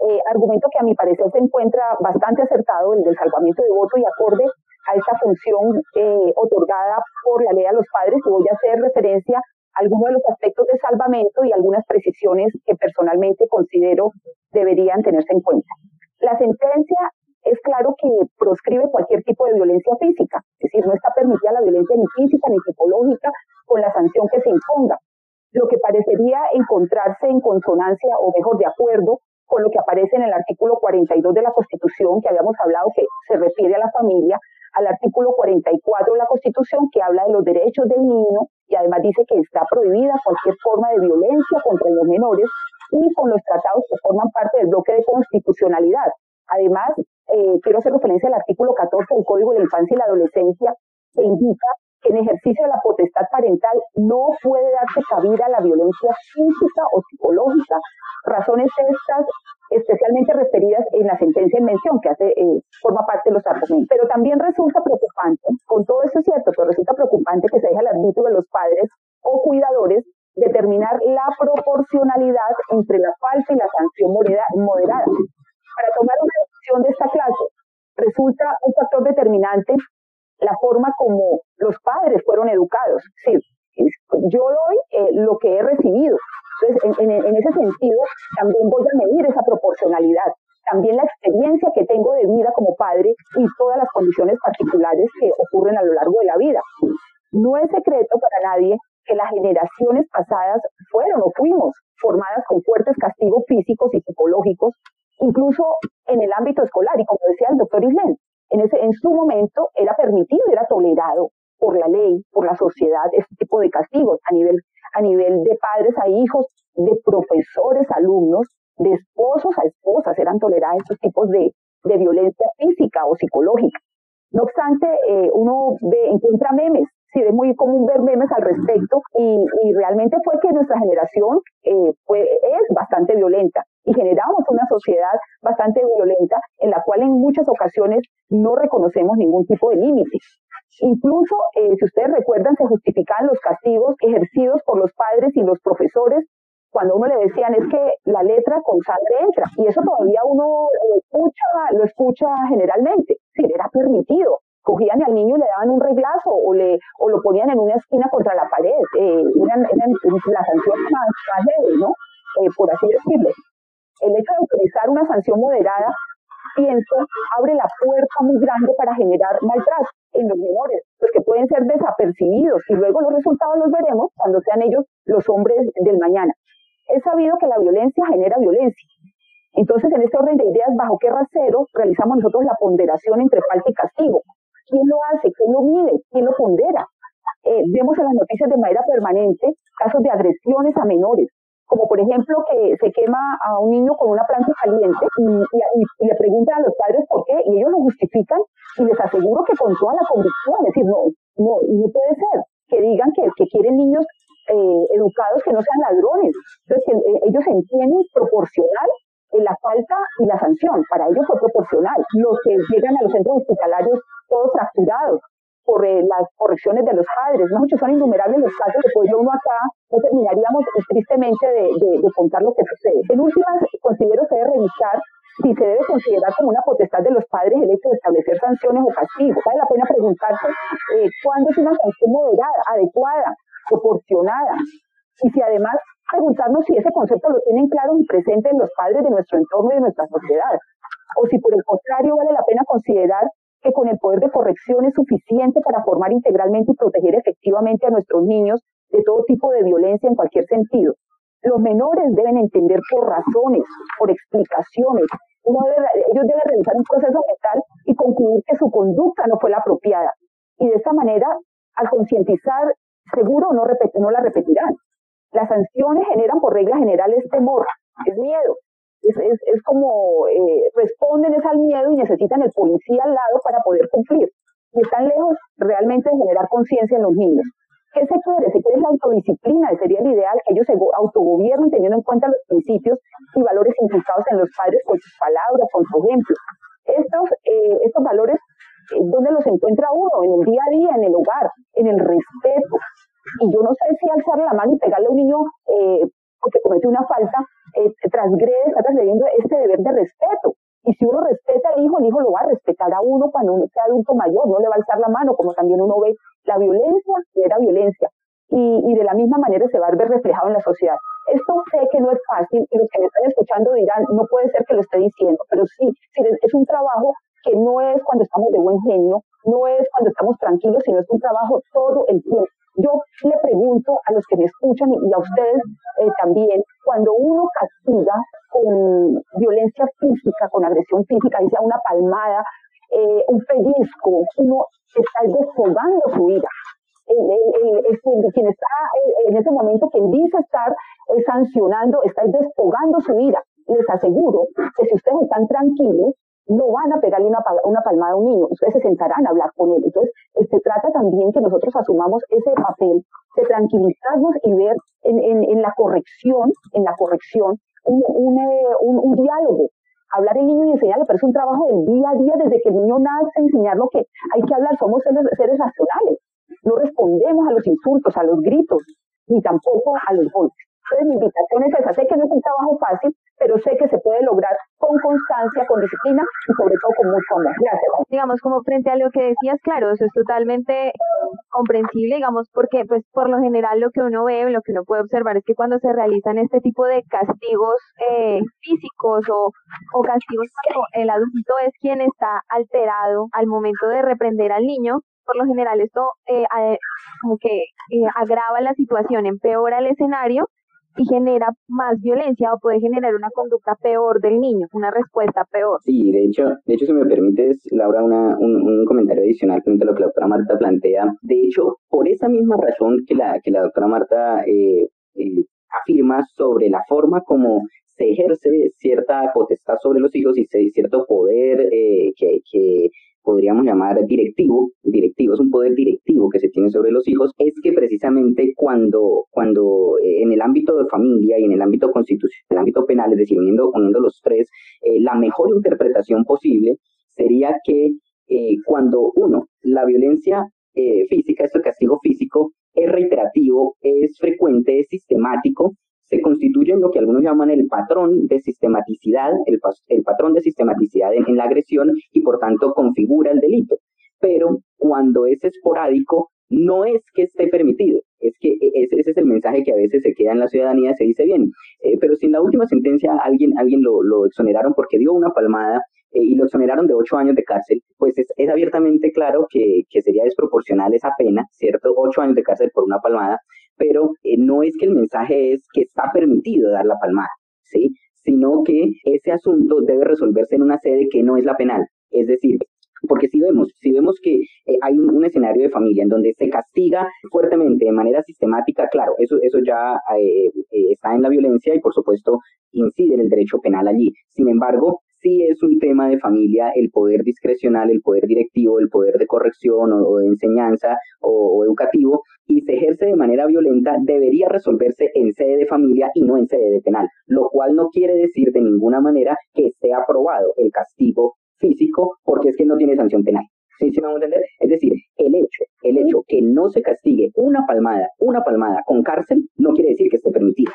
eh, argumento que a mi parecer se encuentra bastante acertado, el del salvamento de voto y acorde a esta función eh, otorgada por la ley a los padres, y voy a hacer referencia a algunos de los aspectos de salvamento y algunas precisiones que personalmente considero deberían tenerse en cuenta. La sentencia es claro que proscribe cualquier tipo de violencia física, es decir, no está permitida la violencia ni física ni psicológica con la sanción que se imponga, lo que parecería encontrarse en consonancia o mejor de acuerdo con lo que aparece en el artículo 42 de la Constitución que habíamos hablado que se refiere a la familia, al artículo 44 de la Constitución que habla de los derechos del niño y además dice que está prohibida cualquier forma de violencia contra los menores y con los tratados que forman parte del bloque de constitucionalidad. Además, eh, quiero hacer referencia al artículo 14 del Código de la Infancia y la Adolescencia que indica que en ejercicio de la potestad parental no puede darse cabida a la violencia física o psicológica. Razones estas especialmente referidas en la sentencia en mención, que hace, eh, forma parte de los argumentos. Pero también resulta preocupante, con todo eso es cierto, pero resulta preocupante que se deje al arbitrio de los padres o cuidadores determinar la proporcionalidad entre la falta y la sanción moderada. Para tomar una decisión de esta clase, resulta un factor determinante la forma como los padres fueron educados. Sí, yo doy eh, lo que he recibido. Entonces, en, en, ese sentido, también voy a medir esa proporcionalidad. También la experiencia que tengo de vida como padre y todas las condiciones particulares que ocurren a lo largo de la vida. No es secreto para nadie que las generaciones pasadas fueron o fuimos formadas con fuertes castigos físicos y psicológicos, incluso en el ámbito escolar. Y como decía el doctor Islen, en, ese, en su momento era permitido, era tolerado por la ley, por la sociedad, este tipo de castigos a nivel, a nivel de padres a hijos, de profesores a alumnos, de esposos a esposas, eran tolerados estos tipos de, de violencia física o psicológica. No obstante, eh, uno ve, encuentra memes, sí, es muy común ver memes al respecto y, y realmente fue que nuestra generación eh, fue, es bastante violenta y generamos una sociedad bastante violenta en la cual en muchas ocasiones no reconocemos ningún tipo de límite. Incluso, eh, si ustedes recuerdan, se justificaban los castigos ejercidos por los padres y los profesores cuando uno le decían es que la letra con sangre entra, y eso todavía uno lo escucha, lo escucha generalmente, sí, era permitido. Cogían al niño y le daban un reglazo o, le, o lo ponían en una esquina contra la pared, eh, eran, eran las sanciones más, más ¿no? Eh, por así decirlo el hecho de utilizar una sanción moderada, pienso, abre la puerta muy grande para generar maltrato en los menores, pues que pueden ser desapercibidos y luego los resultados los veremos cuando sean ellos los hombres del mañana. Es sabido que la violencia genera violencia. Entonces, en este orden de ideas, ¿bajo qué rasero realizamos nosotros la ponderación entre falta y castigo? ¿Quién lo hace? ¿Quién lo mide? ¿Quién lo pondera? Eh, vemos en las noticias de manera permanente casos de agresiones a menores, como por ejemplo que se quema a un niño con una plancha caliente y, le preguntan a los padres por qué y ellos lo justifican y les aseguro que con toda la convicción, es decir, no, no, no puede ser que digan que, que quieren niños eh, educados que no sean ladrones. Entonces, eh, ellos entienden proporcional la falta y la sanción. Para ellos fue proporcional. Los que llegan a los centros hospitalarios todos fracturados, por eh, las correcciones de los padres. Muchos son innumerables los casos que pues uno acá no terminaríamos tristemente de, de, contar lo que sucede. En últimas, considero que debe revisar si se debe considerar como una potestad de los padres el hecho de establecer sanciones o castigos. Vale la pena preguntarse eh, cuándo es una sanción moderada, adecuada, proporcionada. Y si además preguntarnos si ese concepto lo tienen claro y presente en los padres de nuestro entorno y de nuestra sociedad. O si por el contrario vale la pena considerar que con el poder de corrección es suficiente para formar integralmente y proteger efectivamente a nuestros niños de todo tipo de violencia en cualquier sentido. Los menores deben entender por razones, por explicaciones. ellos deben realizar un proceso mental y concluir que su conducta no fue la apropiada. Y de esta manera, al concientizar seguro no, no la repetirán. Las sanciones generan por regla general este temor, es miedo. Es, es, es como eh, responden es al miedo y necesitan el policía al lado para poder cumplir. Y están lejos realmente de generar conciencia en los niños. ¿Qué se quiere? Se quiere la autodisciplina, sería el ideal que ellos se autogobiernen teniendo en cuenta los principios y valores inculcados en los padres con sus palabras, con su ejemplo. Estos, eh, estos valores, eh, ¿dónde los encuentra uno? En el día a día, en el hogar, en el respeto. Y yo no sé si alzar la mano y pegarle a un niño eh, porque cometió una falta, eh, transgrede, está transgrediendo este deber de respeto. Y si uno respeta al hijo, el hijo lo va a respetar a uno cuando uno sea adulto mayor, no le va a alzar la mano, como también uno ve la violencia, era violencia. Y, y, de la misma manera se va a ver reflejado en la sociedad. Esto sé que no es fácil y los que me están escuchando dirán, no puede ser que lo esté diciendo, pero sí, sí es un trabajo que no es cuando estamos de buen genio, no es cuando estamos tranquilos, sino es un trabajo todo el tiempo. Yo le pregunto a los que me escuchan y a ustedes eh, también, cuando uno castiga con violencia física, con agresión física, dice una palmada, eh, un pellizco, uno está desfogando su ira. El, quien está en ese momento, quien dice estar eh, sancionando, está desfogando su ira. Les aseguro que si ustedes están tranquilos, no van a pegarle una, una palmada a un niño, ustedes se sentarán a hablar con él. Entonces, se trata también que nosotros asumamos ese papel de tranquilizarnos y ver en, en, en la corrección, en la corrección, un, un, eh, un, un, diálogo. Hablar el niño y enseñarle, pero es un trabajo del día a día, desde que el niño nace, enseñar lo que hay que hablar. Somos seres, seres racionales. No respondemos a los insultos, a los gritos, ni tampoco a los golpes. Entonces, mi invitación es esa. Sé que no es un trabajo fácil, pero sé que se puede lograr con constancia, con disciplina y sobre todo con mucho amor. Gracias. Digamos, como frente a lo que decías, claro, eso es totalmente comprensible, digamos, porque pues por lo general lo que uno ve, lo que uno puede observar es que cuando se realizan este tipo de castigos eh, físicos o, o castigos cuando el adulto es quien está alterado al momento de reprender al niño, por lo general esto eh, como que eh, agrava la situación, empeora el escenario y genera más violencia o puede generar una conducta peor del niño, una respuesta peor. Sí, de hecho, de hecho si me permites, Laura, una, un, comentario adicional frente a lo que la doctora Marta plantea. De hecho, por esa misma razón que la, que la doctora Marta eh, eh, afirma sobre la forma como se ejerce cierta potestad sobre los hijos y cierto poder eh, que, que podríamos llamar directivo, directivo es un poder directivo que se tiene sobre los hijos, es que precisamente cuando, cuando eh, en el ámbito de familia y en el ámbito constitucional, el ámbito penal, es decir, uniendo, uniendo los tres, eh, la mejor interpretación posible sería que eh, cuando uno, la violencia física, este castigo físico, es reiterativo, es frecuente, es sistemático, se constituye en lo que algunos llaman el patrón de sistematicidad, el, el patrón de sistematicidad en, la agresión y por tanto configura el delito. Pero cuando es esporádico, no es que esté permitido, es que e, ese, es el mensaje que a veces se queda en la ciudadanía, se dice bien, eh, pero si en la última sentencia alguien, alguien lo, lo exoneraron porque dio una palmada eh, y lo exoneraron de ocho años de cárcel, pues es, es abiertamente claro que, que, sería desproporcional esa pena, ¿cierto? Ocho años de cárcel por una palmada, pero eh, no es que el mensaje es que está permitido dar la palmada, ¿sí? Sino que ese asunto debe resolverse en una sede que no es la penal. Es decir, porque si vemos, si vemos que eh, hay un, escenario de familia en donde se castiga fuertemente, de manera sistemática, claro, eso, eso ya eh, está en la violencia y por supuesto incide en el derecho penal allí. Sin embargo, sí es un tema de familia el poder discrecional, el poder directivo, el poder de corrección o, de enseñanza o, educativo y se ejerce de manera violenta, debería resolverse en sede de familia y no en sede de penal, lo cual no quiere decir de ninguna manera que esté aprobado el castigo físico porque es que no tiene sanción penal. ¿Sí, sí me vamos a entender? Es decir, el hecho, el hecho que no se castigue una palmada, una palmada con cárcel, no quiere decir que esté permitido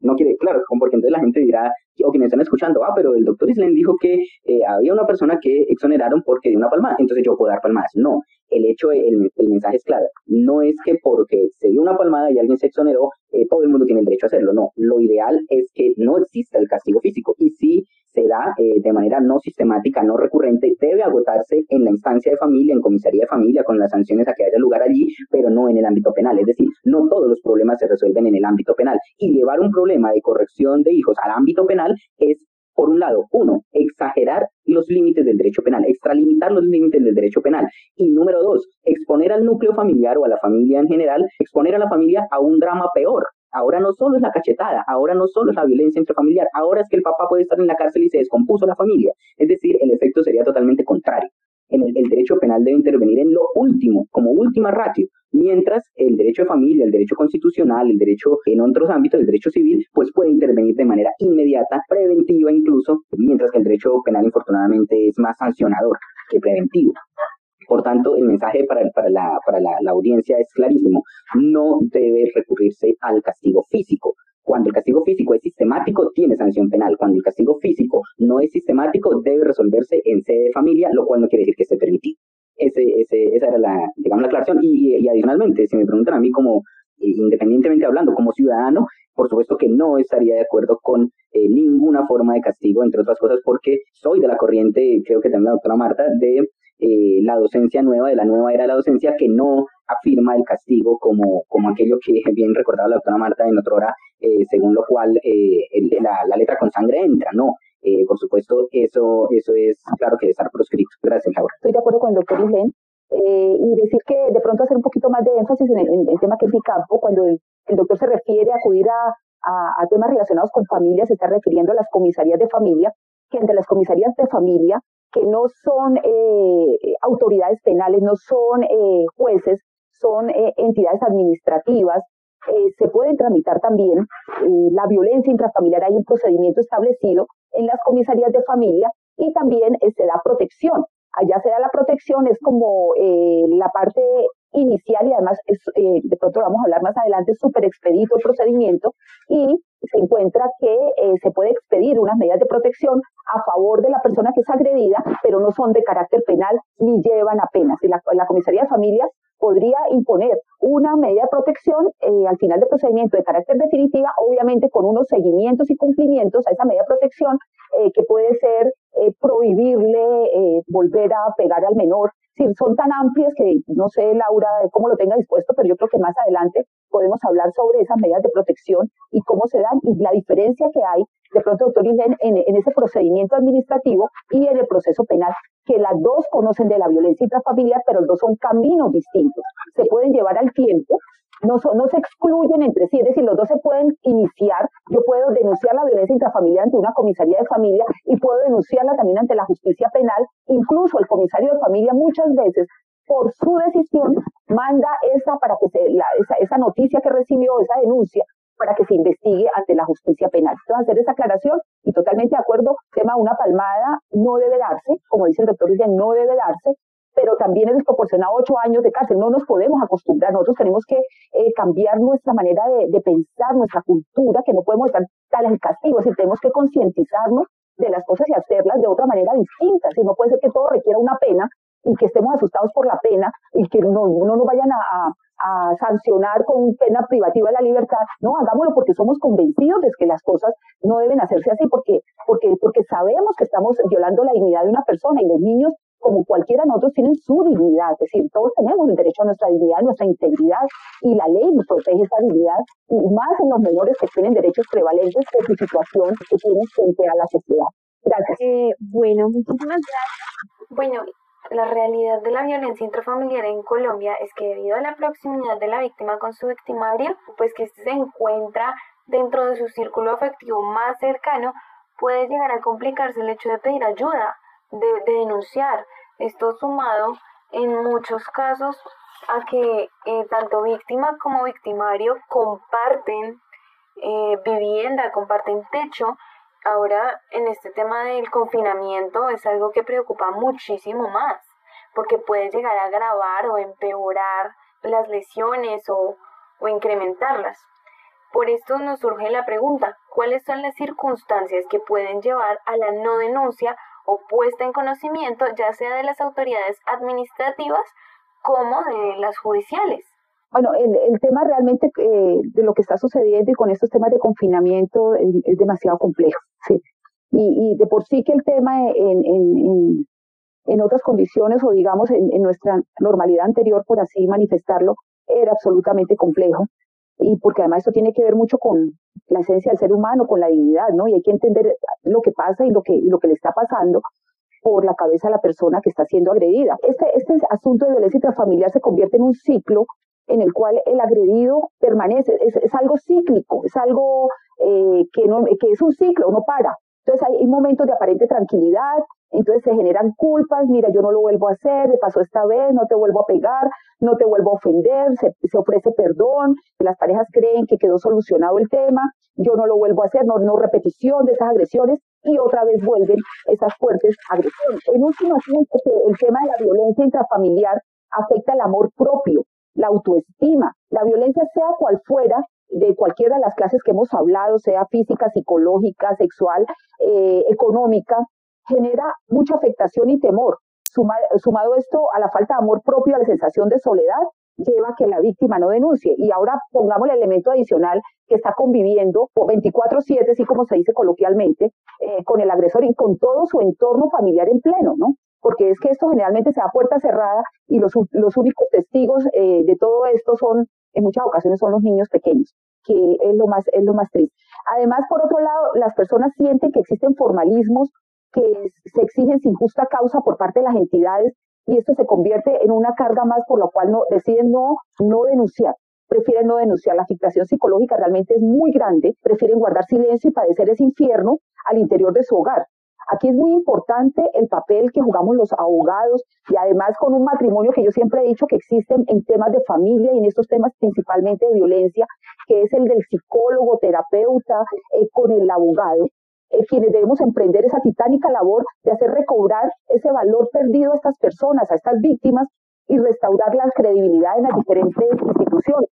no quiere, claro, porque entonces la gente dirá, o quienes están escuchando, ah, pero el doctor Islen dijo que eh, había una persona que exoneraron porque dio una palmada, entonces yo puedo dar palmadas. No, el hecho, el, el mensaje es claro, no es que porque se dio una palmada y alguien se exoneró, eh, todo el mundo tiene el derecho a hacerlo, no, lo ideal es que no exista el castigo físico y si se da eh, de manera no sistemática, no recurrente, debe agotarse en la instancia de familia, en comisaría de familia, con las sanciones a que haya lugar allí, pero no en el ámbito penal. Es decir, no todos los problemas se resuelven en el ámbito penal. Y llevar un problema de corrección de hijos al ámbito penal es por un lado, uno, exagerar los límites del derecho penal, extralimitar los límites del derecho penal. Y número dos, exponer al núcleo familiar o a la familia en general, exponer a la familia a un drama peor. Ahora no solo es la cachetada, ahora no solo es la violencia intrafamiliar, ahora es que el papá puede estar en la cárcel y se descompuso la familia. Es decir, el efecto sería totalmente contrario en el, derecho penal debe intervenir en lo último, como última ratio, mientras el derecho de familia, el derecho constitucional, el derecho en otros ámbitos, el derecho civil, pues puede intervenir de manera inmediata, preventiva incluso, mientras que el derecho penal infortunadamente es más sancionador que preventivo. Por tanto, el mensaje para, para, la, para la audiencia es clarísimo. No debe recurrirse al castigo físico, cuando el castigo físico es sistemático, tiene sanción penal. Cuando el castigo físico no es sistemático, debe resolverse en sede de familia, lo cual no quiere decir que esté permitido. Ese, ese, esa era la, digamos, la aclaración. Y, adicionalmente, si me preguntan a mí como, eh, independientemente hablando, como ciudadano, por supuesto que no estaría de acuerdo con eh, ninguna forma de castigo, entre otras cosas, porque soy de la corriente, creo que también la doctora Marta, de eh, la docencia nueva, de la nueva era de la docencia, que no afirma el castigo como, como aquello que [laughs] bien recordaba la doctora Marta en otra hora, eh, según lo cual eh, la, la, letra con sangre entra, ¿no? Eh, por supuesto, eso, eso es claro que debe estar proscrito. Gracias, Laura. Estoy de acuerdo con el doctor Islen. y decir que de pronto hacer un poquito más de énfasis en el, tema que es mi campo, cuando el, doctor se refiere a acudir a, a, temas relacionados con familias, se está refiriendo a las comisarías de familia, que entre las comisarías de familia, que no son autoridades penales, no son jueces, son entidades administrativas, eh, se pueden tramitar también eh, la violencia intrafamiliar. Hay un procedimiento establecido en las comisarías de familia y también eh, se da protección. Allá se da la protección, es como la parte inicial y además es, de pronto vamos a hablar más adelante, súper expedito el procedimiento y se encuentra que se puede expedir unas medidas de protección a favor de la persona que es agredida, pero no son de carácter penal ni llevan apenas. Y la, la comisaría de familias podría imponer una medida de protección eh, al final del procedimiento de carácter definitiva, obviamente con unos seguimientos y cumplimientos a esa medida de protección eh, que puede ser eh, prohibirle volver a pegar al menor. Si son tan amplias que no sé, Laura, cómo lo tenga dispuesto, pero yo creo que más adelante podemos hablar sobre esas medidas de protección y cómo se dan y la diferencia que hay de pronto, doctor Islen, en, ese procedimiento administrativo y en el proceso penal, que las dos conocen de la violencia intrafamiliar, pero los dos son caminos distintos. Se pueden llevar al tiempo, no, no se excluyen entre sí, es decir, los dos se pueden iniciar. Yo puedo denunciar la violencia intrafamiliar ante una comisaría de familia y puedo denunciarla también ante la justicia penal. Incluso el comisario de familia muchas veces por su decisión, manda esa para que se, esa, esa noticia que recibió, esa denuncia, para que se investigue ante la justicia penal. Entonces, hacer esa aclaración y totalmente de acuerdo, tema una palmada no debe darse, como dice el doctor Illa, no debe darse, pero también es desproporcionado ocho años de cárcel. No nos podemos acostumbrar, nosotros tenemos que eh, cambiar nuestra manera de, pensar, nuestra cultura, que no podemos estar tal el castigo, decir, tenemos que concientizarnos de las cosas y hacerlas de otra manera distinta. Si no puede ser que todo requiera una pena y que estemos asustados por la pena y que no, no nos vayan a, a sancionar con pena privativa de la libertad. No, hagámoslo porque somos convencidos de que las cosas no deben hacerse así, porque, porque, porque sabemos que estamos violando la dignidad de una persona y los niños, como cualquiera de nosotros, tienen su dignidad. Es decir, todos tenemos el derecho a nuestra dignidad, nuestra integridad y la ley nos protege esa dignidad, más en los menores que tienen derechos prevalentes por su situación que tienen frente a la sociedad. Gracias. Eh, bueno, muchísimas gracias. Bueno, la realidad de la violencia intrafamiliar en Colombia es que debido a la proximidad de la víctima con su victimario, pues que éste se encuentra dentro de su círculo afectivo más cercano, puede llegar a complicarse el hecho de pedir ayuda, de, denunciar. Esto sumado en muchos casos a que eh, tanto víctima como victimario comparten eh, vivienda, comparten techo ahora en este tema del confinamiento es algo que preocupa muchísimo más, porque puede llegar a agravar o empeorar las lesiones o, o incrementarlas. Por esto nos surge la pregunta, ¿cuáles son las circunstancias que pueden llevar a la no denuncia o puesta en conocimiento ya sea de las autoridades administrativas como de las judiciales? Bueno, el, el tema realmente eh, de lo que está sucediendo y con estos temas de confinamiento es, demasiado complejo. ¿sí? Y, y, de por sí que el tema en, en, en otras condiciones o digamos en, en, nuestra normalidad anterior, por así manifestarlo, era absolutamente complejo. Y porque además esto tiene que ver mucho con, la esencia del ser humano, con la dignidad, ¿no? Y hay que entender lo que pasa y lo que, lo que le está pasando por la cabeza a la persona que está siendo agredida. Este, este asunto de violencia intrafamiliar se convierte en un ciclo en el cual el agredido permanece, es, es algo cíclico, es algo eh, que, no, que es un ciclo, no para. Entonces hay, momentos de aparente tranquilidad, entonces se generan culpas, mira, yo no lo vuelvo a hacer, me pasó esta vez, no te vuelvo a pegar, no te vuelvo a ofender, se, ofrece perdón, las parejas creen que quedó solucionado el tema, yo no lo vuelvo a hacer, no, no repetición de esas agresiones, y otra vez vuelven esas fuertes agresiones. En último, el tema de la violencia intrafamiliar afecta el amor propio, la autoestima, la violencia sea cual fuera, de cualquiera de las clases que hemos hablado, sea física, psicológica, sexual, eh, económica, genera mucha afectación y temor. sumado esto a la falta de amor propio, a la sensación de soledad, lleva a que la víctima no denuncie. Y ahora pongamos el elemento adicional que está conviviendo 24/7, así como se dice coloquialmente, eh, con el agresor y con todo su entorno familiar en pleno, ¿no? Porque es que esto generalmente se da puerta cerrada y los, únicos testigos eh, de todo esto son, en muchas ocasiones, son los niños pequeños, que es lo más, es lo más triste. Además, por otro lado, las personas sienten que existen formalismos que se exigen sin justa causa por parte de las entidades y esto se convierte en una carga más por lo cual no, deciden no, no denunciar prefieren no denunciar. La afectación psicológica realmente es muy grande, prefieren guardar silencio y padecer ese infierno al interior de su hogar. Aquí es muy importante el papel que jugamos los abogados y además con un matrimonio que yo siempre he dicho que existen en temas de familia y en estos temas principalmente de violencia, que es el del psicólogo, terapeuta, eh, con el abogado. Eh, quienes debemos emprender esa titánica labor de hacer recobrar ese valor perdido a estas personas, a estas víctimas, y restaurar la credibilidad en las diferentes instituciones.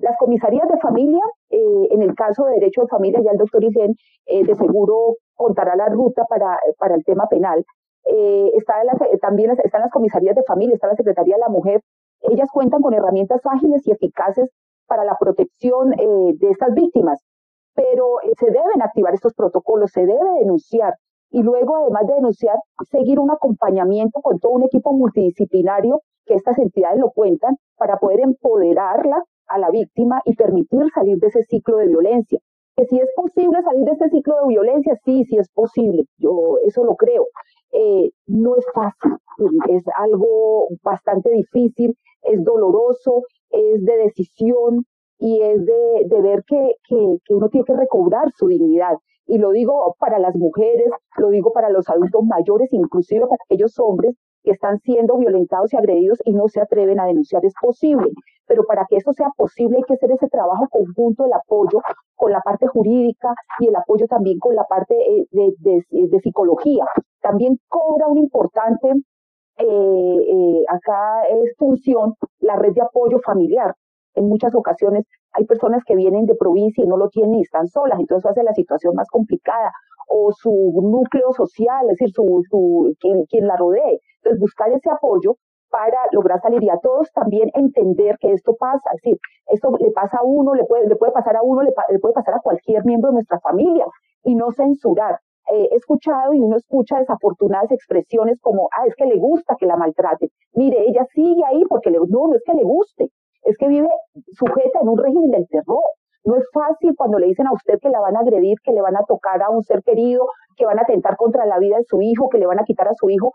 Las comisarías de familia, eh, en el caso de derecho de familia, ya el doctor Isen eh, de seguro contará la ruta para, para el tema penal. está también están las comisarías de familia, está la Secretaría de la Mujer. Ellas cuentan con herramientas ágiles y eficaces para la protección de estas víctimas pero eh, se deben activar estos protocolos, se debe denunciar y luego, además de denunciar, seguir un acompañamiento con todo un equipo multidisciplinario que estas entidades lo cuentan para poder empoderarla a la víctima y permitir salir de ese ciclo de violencia. Que si es posible salir de ese ciclo de violencia, sí, sí es posible, yo eso lo creo. Eh, no es fácil, es algo bastante difícil, es doloroso, es de decisión, y es de, ver que, que, uno tiene que recobrar su dignidad. Y lo digo para las mujeres, lo digo para los adultos mayores, inclusive para aquellos hombres que están siendo violentados y agredidos y no se atreven a denunciar. Es posible, pero para que eso sea posible hay que hacer ese trabajo conjunto, el apoyo con la parte jurídica y el apoyo también con la parte eh, de, de, psicología. También cobra un importante, eh, eh, acá función, la red de apoyo familiar en muchas ocasiones hay personas que vienen de provincia y no lo tienen y están solas, entonces hace la situación más complicada. O su núcleo social, es decir, su, su, quien, quien la rodee. Entonces, buscar ese apoyo para lograr salir y a todos también entender que esto pasa, es decir, esto le pasa a uno, le puede, le puede pasar a uno, le, le puede pasar a cualquier miembro de nuestra familia y no censurar. Eh, he escuchado y uno escucha desafortunadas expresiones como, ah, es que le gusta que la maltrate. Mire, ella sigue ahí porque le, no, no es que le guste, es que vive sujeta en un régimen del terror. No es fácil cuando le dicen a usted que la van a agredir, que le van a tocar a un ser querido, que van a atentar contra la vida de su hijo, que le van a quitar a su hijo.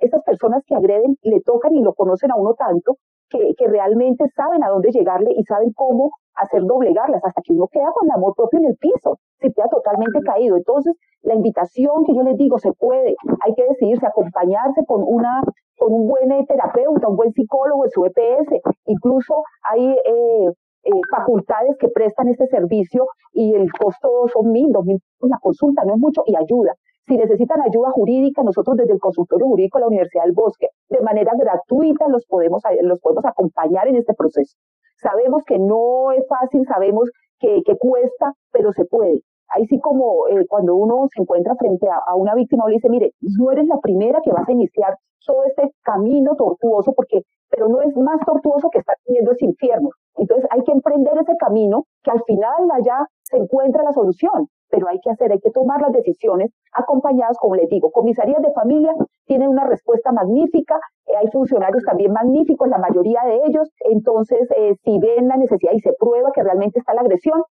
esas personas que agreden le tocan y lo conocen a uno tanto que, que realmente saben a dónde llegarle y saben cómo hacer doblegarlas hasta que uno queda con el amor propio en el piso, se queda totalmente caído. Entonces, la invitación que yo les digo, se puede, hay que decidirse, acompañarse con una con un buen eh, terapeuta, un buen psicólogo su EPS. Incluso hay eh, eh, facultades que prestan este servicio y el costo son mil, dos mil, una consulta, no es mucho, y ayuda. Si necesitan ayuda jurídica, nosotros desde el consultorio jurídico de la Universidad del Bosque, de manera gratuita, los podemos, los podemos acompañar en este proceso. Sabemos que no es fácil, sabemos que, que cuesta, pero se puede. Ahí sí como eh, cuando uno se encuentra frente a, una víctima, le dice, mire, no eres la primera que vas a iniciar todo este camino tortuoso, porque, pero no es más tortuoso que estar viviendo ese infierno. Entonces hay que emprender ese camino que al final allá se encuentra la solución, pero hay que hacer, hay que tomar las decisiones acompañadas, como les digo, comisarías de familia tienen una respuesta magnífica, eh, hay funcionarios también magníficos, la mayoría de ellos, entonces eh, si ven la necesidad y se prueba que realmente está la agresión,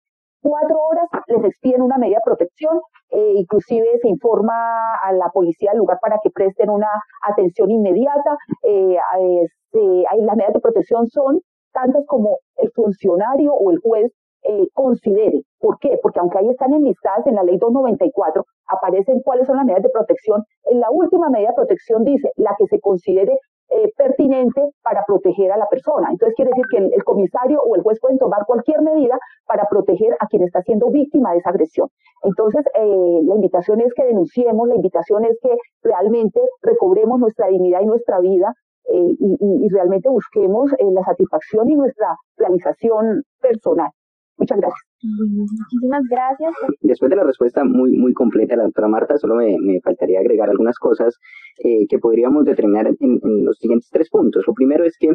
cuatro horas les expiden una medida de protección, eh, inclusive se informa a la policía del lugar para que presten una atención inmediata. Eh, este, las medidas de protección son tantas como el funcionario o el juez eh, considere. ¿Por qué? Porque aunque ahí están enlistadas en la ley 294, aparecen cuáles son las medidas de protección. En la última medida de protección dice la que se considere eh, pertinente para proteger a la persona. Entonces quiere decir que el, comisario o el juez pueden tomar cualquier medida para proteger a quien está siendo víctima de esa agresión. Entonces eh, la invitación es que denunciemos, la invitación es que realmente recobremos nuestra dignidad y nuestra vida y, y, realmente busquemos la satisfacción y nuestra realización personal. Muchas gracias. Muchísimas gracias. Después de la respuesta muy, muy completa de la doctora Marta, solo me, faltaría agregar algunas cosas eh, que podríamos determinar en, los siguientes tres puntos. Lo primero es que,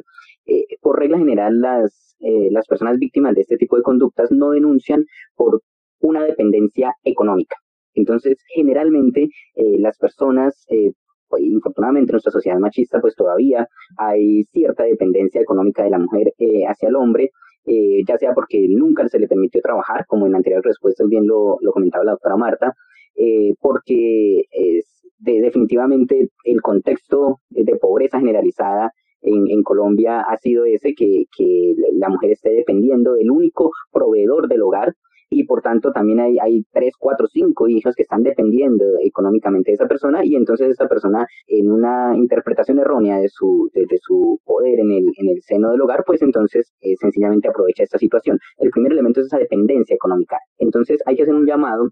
eh, por regla general, las, eh, las personas víctimas de este tipo de conductas no denuncian por una dependencia económica. Entonces, generalmente, las personas infortunadamente en nuestra sociedad machista pues todavía hay cierta dependencia económica de la mujer hacia el hombre eh, ya sea porque nunca se le permitió trabajar, como en anteriores respuestas bien lo, comentaba la doctora Marta, eh, porque es definitivamente el contexto de pobreza generalizada en, en Colombia ha sido ese que, que la mujer esté dependiendo del único proveedor del hogar y por tanto también hay, tres, cuatro, cinco hijos que están dependiendo económicamente de esa persona y entonces esa persona en una interpretación errónea de su, de, su poder en el, en el seno del hogar, pues entonces eh, sencillamente aprovecha esta situación. El primer elemento es esa dependencia económica. Entonces hay que hacer un llamado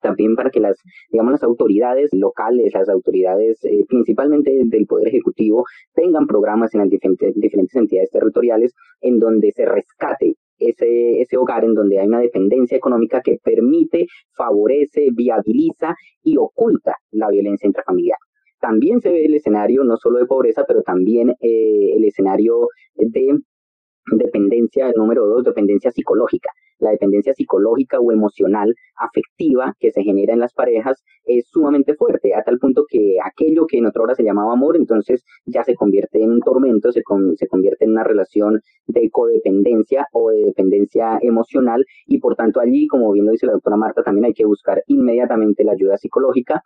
también para que las, digamos, las autoridades locales, las autoridades eh, principalmente del Poder Ejecutivo, tengan programas en las diferentes, diferentes entidades territoriales en donde se rescate ese, ese hogar en donde hay una dependencia económica que permite, favorece, viabiliza y oculta la violencia intrafamiliar. También se ve el escenario no solo de pobreza, pero también eh, el escenario de dependencia, número dos, dependencia psicológica la dependencia psicológica o emocional, afectiva que se genera en las parejas es sumamente fuerte, a tal punto que aquello que en otra hora se llamaba amor, entonces ya se convierte en un tormento, se, se convierte en una relación de codependencia o de dependencia emocional y por tanto allí, como bien lo dice la doctora Marta, también hay que buscar inmediatamente la ayuda psicológica.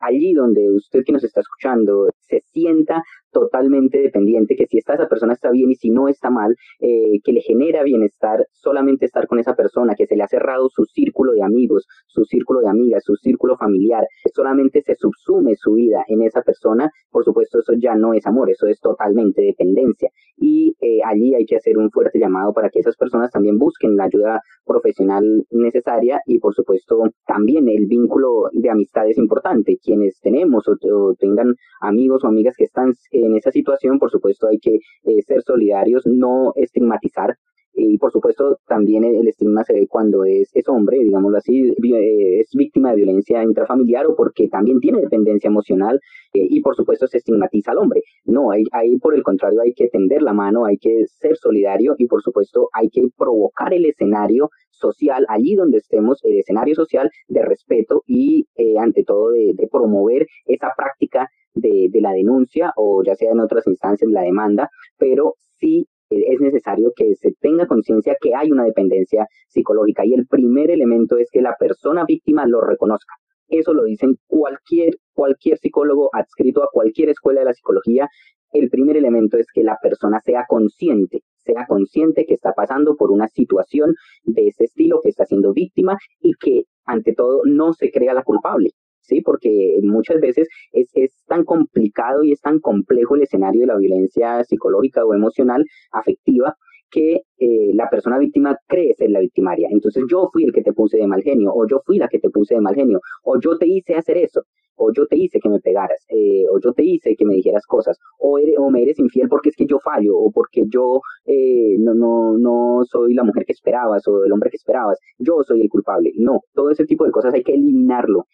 Allí donde usted que nos está escuchando se sienta totalmente dependiente, que si está esa persona está bien y si no está mal, eh, que le genera bienestar solamente estar con esa persona, que se le ha cerrado su círculo de amigos, su círculo de amigas, su círculo familiar, solamente se subsume su vida en esa persona, por supuesto eso ya no es amor, eso es totalmente dependencia. Y eh, allí hay que hacer un fuerte llamado para que esas personas también busquen la ayuda profesional necesaria y por supuesto también el vínculo de amistad es importante. Quienes tenemos o, tengan amigos o amigas que están en esa situación, por supuesto hay que eh, ser solidarios, no estigmatizar y por supuesto también el estigma se ve cuando es, es hombre, digámoslo así, eh, es víctima de violencia intrafamiliar o porque también tiene dependencia emocional eh, y por supuesto se estigmatiza al hombre. No, ahí, ahí por el contrario hay que tender la mano, hay que ser solidario y por supuesto hay que provocar el escenario social allí donde estemos, el escenario social de respeto y eh, ante todo de, de promover esa práctica de, de, la denuncia o ya sea en otras instancias la demanda, pero sí es necesario que se tenga conciencia que hay una dependencia psicológica y el primer elemento es que la persona víctima lo reconozca. Eso lo dicen cualquier, cualquier psicólogo adscrito a cualquier escuela de la psicología. El primer elemento es que la persona sea consciente, sea consciente que está pasando por una situación de ese estilo, que está siendo víctima y que ante todo no se crea la culpable. ¿Sí? Porque muchas veces es, es tan complicado y es tan complejo el escenario de la violencia psicológica o emocional, afectiva, que eh, la persona víctima cree ser la victimaria. Entonces yo fui el que te puse de mal genio, o yo fui la que te puse de mal genio, o yo te hice hacer eso, o yo te hice que me pegaras, eh, o yo te hice que me dijeras cosas, o, o me eres infiel porque es que yo fallo, o porque yo eh, no, no, no soy la mujer que esperabas, o el hombre que esperabas, yo soy el culpable. No, todo ese tipo de cosas hay que eliminarlo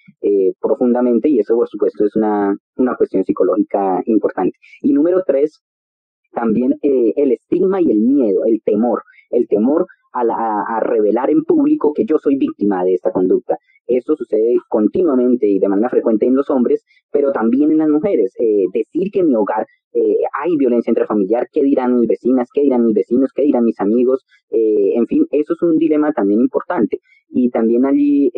profundamente y eso por supuesto es una, una cuestión psicológica importante. Y número tres, también eh, el estigma y el miedo, el temor. el temor a, a, revelar en público que yo soy víctima de esta conducta. Esto sucede continuamente y de manera frecuente en los hombres, pero también en las mujeres. Eh, decir que en mi hogar eh, hay violencia intrafamiliar, qué dirán mis vecinas, qué dirán mis vecinos, qué dirán mis amigos, eh, en fin, eso es un dilema también importante. Y también allí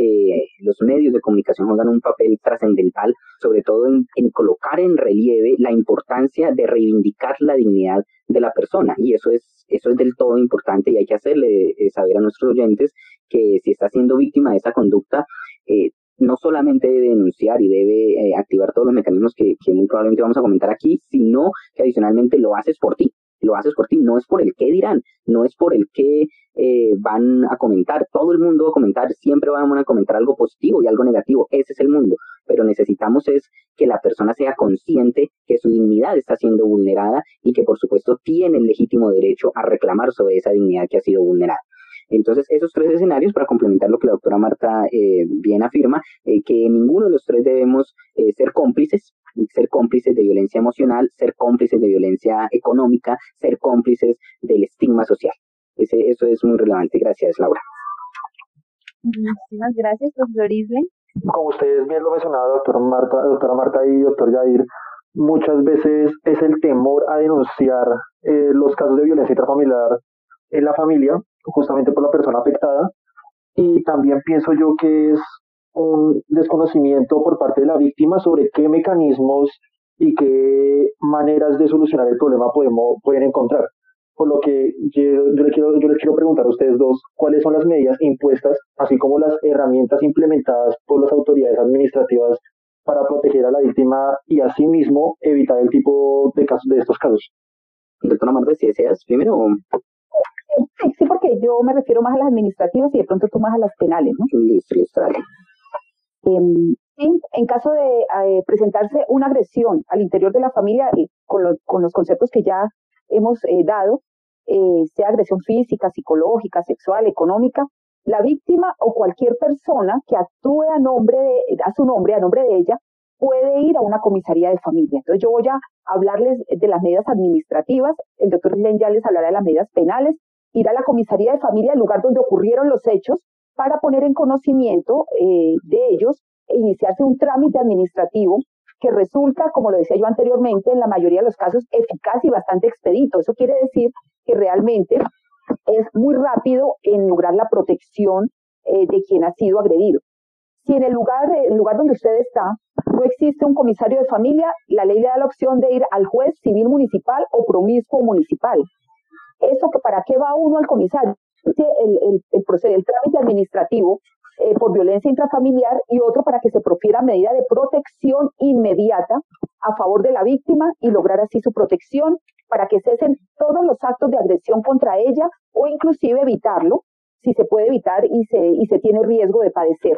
los medios de comunicación juegan un papel trascendental, sobre todo en, en colocar en relieve la importancia de reivindicar la dignidad de la persona. Y eso es, eso es del todo importante y hay que hacerle saber a nuestros oyentes que si está siendo víctima de esa conducta, eh, no solamente debe denunciar y debe eh, activar todos los mecanismos que, muy probablemente vamos a comentar aquí, sino que adicionalmente lo haces por ti. Lo haces por ti, no es por el qué dirán, no es por el qué eh, van a comentar. Todo el mundo va a comentar, siempre van a comentar algo positivo y algo negativo. Ese es el mundo. Pero necesitamos es que la persona sea consciente que su dignidad está siendo vulnerada y que por supuesto tiene el legítimo derecho a reclamar sobre esa dignidad que ha sido vulnerada. Entonces, esos tres escenarios, para complementar lo que la doctora Marta eh, bien afirma, eh, que ninguno de los tres debemos eh, ser cómplices, ser cómplices de violencia emocional, ser cómplices de violencia económica, ser cómplices del estigma social. Ese, eso es muy relevante. Gracias, Laura. Muchísimas gracias, profesor Isle. Como ustedes bien lo mencionaba, doctora Marta, doctora Marta y doctor Jair, muchas veces es el temor a denunciar los casos de violencia intrafamiliar en la familia justamente por la persona afectada. Y también pienso yo que es un desconocimiento por parte de la víctima sobre qué mecanismos y qué maneras de solucionar el problema podemos, pueden encontrar. Por lo que yo, yo, les quiero, yo les quiero preguntar a ustedes dos cuáles son las medidas impuestas, así como las herramientas implementadas por las autoridades administrativas para proteger a la víctima y asimismo evitar el tipo de casos de estos casos. Doctora Marta, si deseas, primero Sí, porque yo me refiero más a las administrativas y de pronto tú más a las penales, ¿no? Listo, listo, em, en caso de eh, presentarse una agresión al interior de la familia, y con, con los conceptos que ya hemos eh, dado, eh, sea agresión física, psicológica, sexual, económica, la víctima o cualquier persona que actúe a nombre de, a su nombre, a nombre de ella, puede ir a una comisaría de familia. Entonces yo voy a hablarles de las medidas administrativas, el doctor Len ya les hablará de las medidas penales, ir a la comisaría de familia, el lugar donde ocurrieron los hechos, para poner en conocimiento eh, de ellos e iniciarse un trámite administrativo que resulta, como lo decía yo anteriormente, en la mayoría de los casos eficaz y bastante expedito. Eso quiere decir que realmente es muy rápido en lograr la protección eh, de quien ha sido agredido. Si en el lugar, el lugar donde usted está no existe un comisario de familia, la ley le da la opción de ir al juez civil municipal o promiscuo municipal. ¿Eso que para qué va uno al comisario? El, el, el, el trámite administrativo eh, por violencia intrafamiliar y otro para que se profiera medida de protección inmediata a favor de la víctima y lograr así su protección para que cesen todos los actos de agresión contra ella o inclusive evitarlo si se puede evitar y se, y se tiene riesgo de padecer.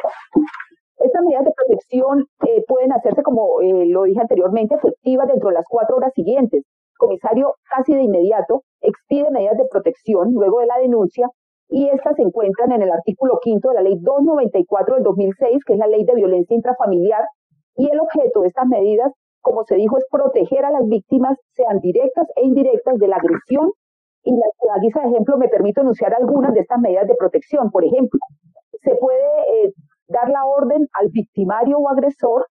Estas medidas de protección eh, pueden hacerse, como eh, lo dije anteriormente, efectivas dentro de las cuatro horas siguientes. Comisario casi de inmediato expide medidas de protección luego de la denuncia y estas se encuentran en el artículo quinto de la ley 294 del 2006, que es la ley de violencia intrafamiliar, y el objeto de estas medidas, como se dijo, es proteger a las víctimas, sean directas e indirectas, de la agresión. Y a guisa de ejemplo me permito enunciar algunas de estas medidas de protección. Por ejemplo, se puede eh, dar la orden al victimario o agresor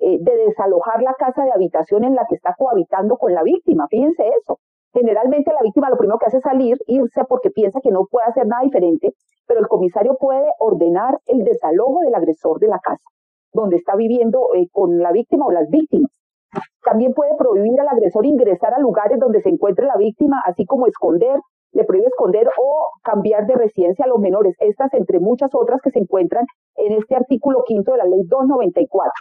eh, de desalojar la casa de habitación en la que está cohabitando con la víctima. Fíjense eso. Generalmente la víctima lo primero que hace es salir, irse porque piensa que no puede hacer nada diferente, pero el comisario puede ordenar el desalojo del agresor de la casa donde está viviendo eh, con la víctima o las víctimas. También puede prohibir al agresor ingresar a lugares donde se encuentre la víctima, así como esconder le prohíbe esconder o cambiar de residencia a los menores. Estas entre muchas otras que se encuentran en este artículo quinto de la ley 294.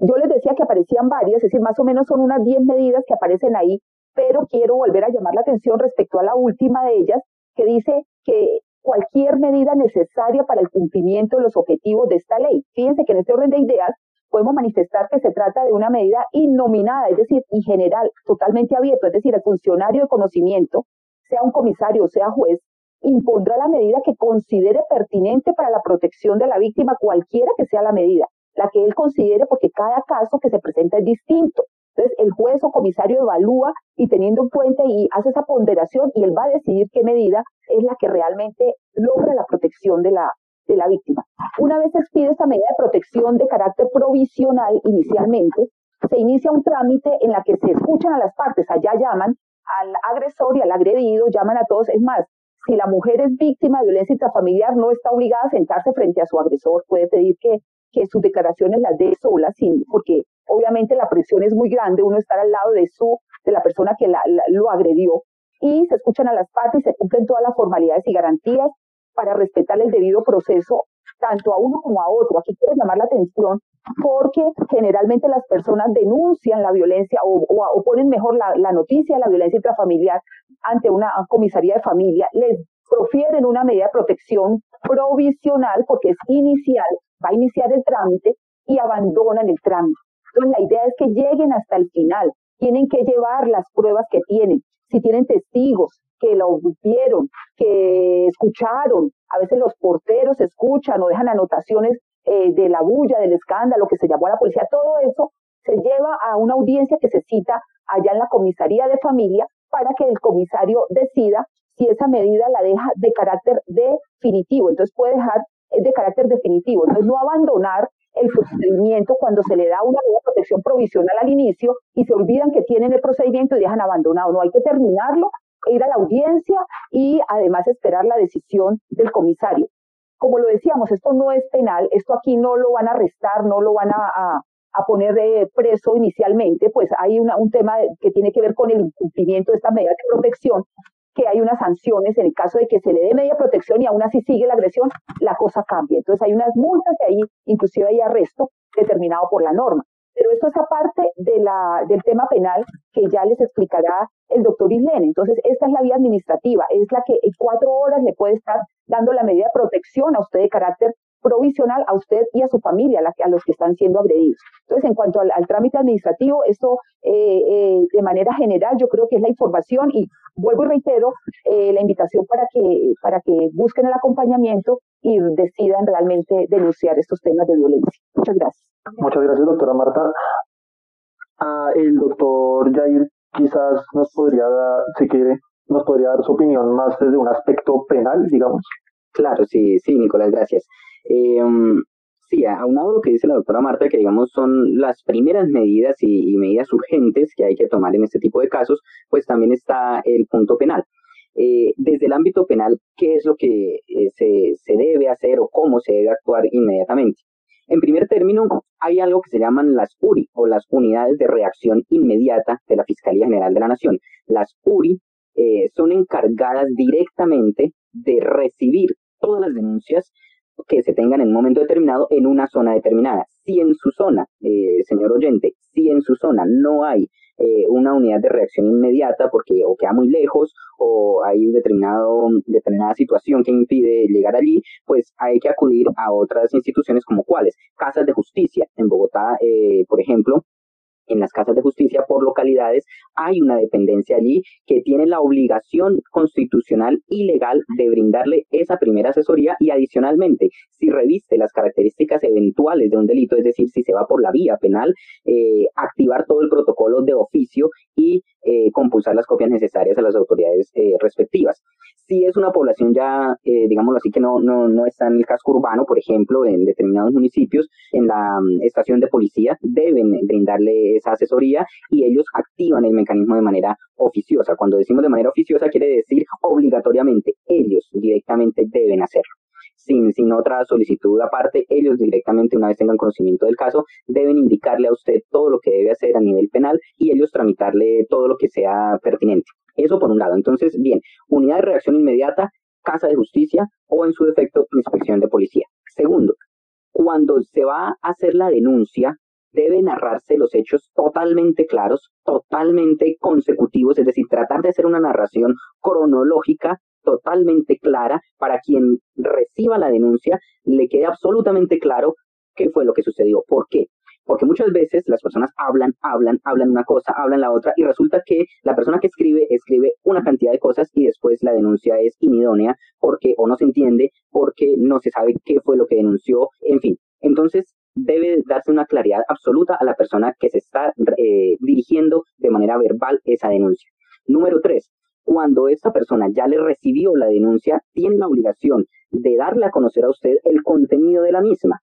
Yo les decía que aparecían varias, es decir, más o menos son unas 10 medidas que aparecen ahí, pero quiero volver a llamar la atención respecto a la última de ellas, que dice que cualquier medida necesaria para el cumplimiento de los objetivos de esta ley. Fíjense que en este orden de ideas podemos manifestar que se trata de una medida innominada, es decir, y general, totalmente abierto, es decir, el funcionario de conocimiento sea un comisario o sea juez, impondrá la medida que considere pertinente para la protección de la víctima, cualquiera que sea la medida, la que él considere, porque cada caso que se presenta es distinto. Entonces, el juez o comisario evalúa y teniendo en cuenta y hace esa ponderación y él va a decidir qué medida es la que realmente logra la protección de la, de la víctima. Una vez se expide esta medida de protección de carácter provisional inicialmente, se inicia un trámite en la que se escuchan a las partes, allá llaman al agresor y al agredido, llaman a todos, es más, si la mujer es víctima de violencia intrafamiliar, no está obligada a sentarse frente a su agresor, puede pedir que, que sus declaraciones las dé sola, sin, porque obviamente la presión es muy grande, uno estar al lado de su, de la persona que lo agredió, y se escuchan a las partes y se cumplen todas las formalidades y garantías para respetar el debido proceso tanto a uno como a otro. Aquí quiero llamar la atención porque generalmente las personas denuncian la violencia o, ponen mejor la, la, noticia de la violencia intrafamiliar ante una comisaría de familia, les profieren una medida de protección provisional porque es inicial, va a iniciar el trámite y abandonan el trámite. Entonces la idea es que lleguen hasta el final, tienen que llevar las pruebas que tienen, si tienen testigos que lo vieron, que escucharon, a veces los porteros escuchan o dejan anotaciones eh, de la bulla, del escándalo, que se llamó a la policía, todo eso se lleva a una audiencia que se cita allá en la comisaría de familia para que el comisario decida si esa medida la deja de carácter definitivo. Entonces puede dejar eh, de carácter definitivo. Entonces no abandonar el procedimiento cuando se le da una protección provisional al inicio y se olvidan que tienen el procedimiento y dejan abandonado. No hay que terminarlo, ir a la audiencia y además esperar la decisión del comisario. Como lo decíamos, esto no es penal, esto aquí no lo van a arrestar, no lo van a, a, poner de preso inicialmente, pues hay una, un tema que tiene que ver con el incumplimiento de esta medida de protección, que hay unas sanciones en el caso de que se le dé media protección y aún así sigue la agresión, la cosa cambia. Entonces hay unas multas y ahí inclusive hay arresto determinado por la norma. Pero esto es aparte de la, del tema penal que ya les explicará el doctor Islene. Entonces, esta es la vía administrativa, es la que en cuatro horas le puede estar dando la medida de protección a usted de carácter provisional a usted y a su familia, a, los que están siendo agredidos. Entonces, en cuanto al, trámite administrativo, esto eh, eh, de manera general yo creo que es la información y vuelvo y reitero eh, la invitación para que, para que busquen el acompañamiento y decidan realmente denunciar estos temas de violencia. Muchas gracias. Muchas gracias, doctora Marta. Ah, el doctor Jair quizás nos podría dar, si quiere, nos podría dar su opinión más desde un aspecto penal, digamos. Claro, sí, sí, Nicolás, gracias. Eh, sí, aunado a lo que dice la doctora Marta, que digamos son las primeras medidas y, medidas urgentes que hay que tomar en este tipo de casos, pues también está el punto penal. Eh, desde el ámbito penal, ¿qué es lo que eh, se, se debe hacer o cómo se debe actuar inmediatamente? En primer término, hay algo que se llaman las URI o las unidades de reacción inmediata de la Fiscalía General de la Nación. Las URI eh, son encargadas directamente de recibir todas las denuncias que se tengan en un momento determinado en una zona determinada. Si en su zona, eh, señor oyente, si en su zona no hay eh, una unidad de reacción inmediata porque o queda muy lejos o hay determinado, determinada situación que impide llegar allí, pues hay que acudir a otras instituciones como cuáles, casas de justicia. En Bogotá, eh, por ejemplo, en las casas de justicia por localidades, hay una dependencia allí que tiene la obligación constitucional y legal de brindarle esa primera asesoría y adicionalmente, si reviste las características eventuales de un delito, es decir, si se va por la vía penal, eh, activar todo el protocolo de oficio y eh, compulsar las copias necesarias a las autoridades eh, respectivas. Si es una población ya, eh, digámoslo así, que no, no, no está en el casco urbano, por ejemplo, en determinados municipios, en la mm, estación de policía, deben brindarle esa asesoría y ellos activan el mecanismo de manera oficiosa. Cuando decimos de manera oficiosa, quiere decir obligatoriamente, ellos directamente deben hacerlo. Sin, sin, otra solicitud aparte, ellos directamente, una vez tengan conocimiento del caso, deben indicarle a usted todo lo que debe hacer a nivel penal y ellos tramitarle todo lo que sea pertinente. Eso por un lado. Entonces, bien, unidad de reacción inmediata, casa de justicia o en su defecto inspección de policía. Segundo, cuando se va a hacer la denuncia, debe narrarse los hechos totalmente claros, totalmente consecutivos, es decir, tratar de hacer una narración cronológica totalmente clara para quien reciba la denuncia le quede absolutamente claro qué fue lo que sucedió. ¿Por qué? Porque muchas veces las personas hablan, hablan, hablan una cosa, hablan la otra y resulta que la persona que escribe escribe una cantidad de cosas y después la denuncia es inidónea porque o no se entiende, porque no se sabe qué fue lo que denunció, en fin. Entonces, debe darse una claridad absoluta a la persona que se está eh, dirigiendo de manera verbal esa denuncia. Número tres, cuando esta persona ya le recibió la denuncia, tiene la obligación de darle a conocer a usted el contenido de la misma.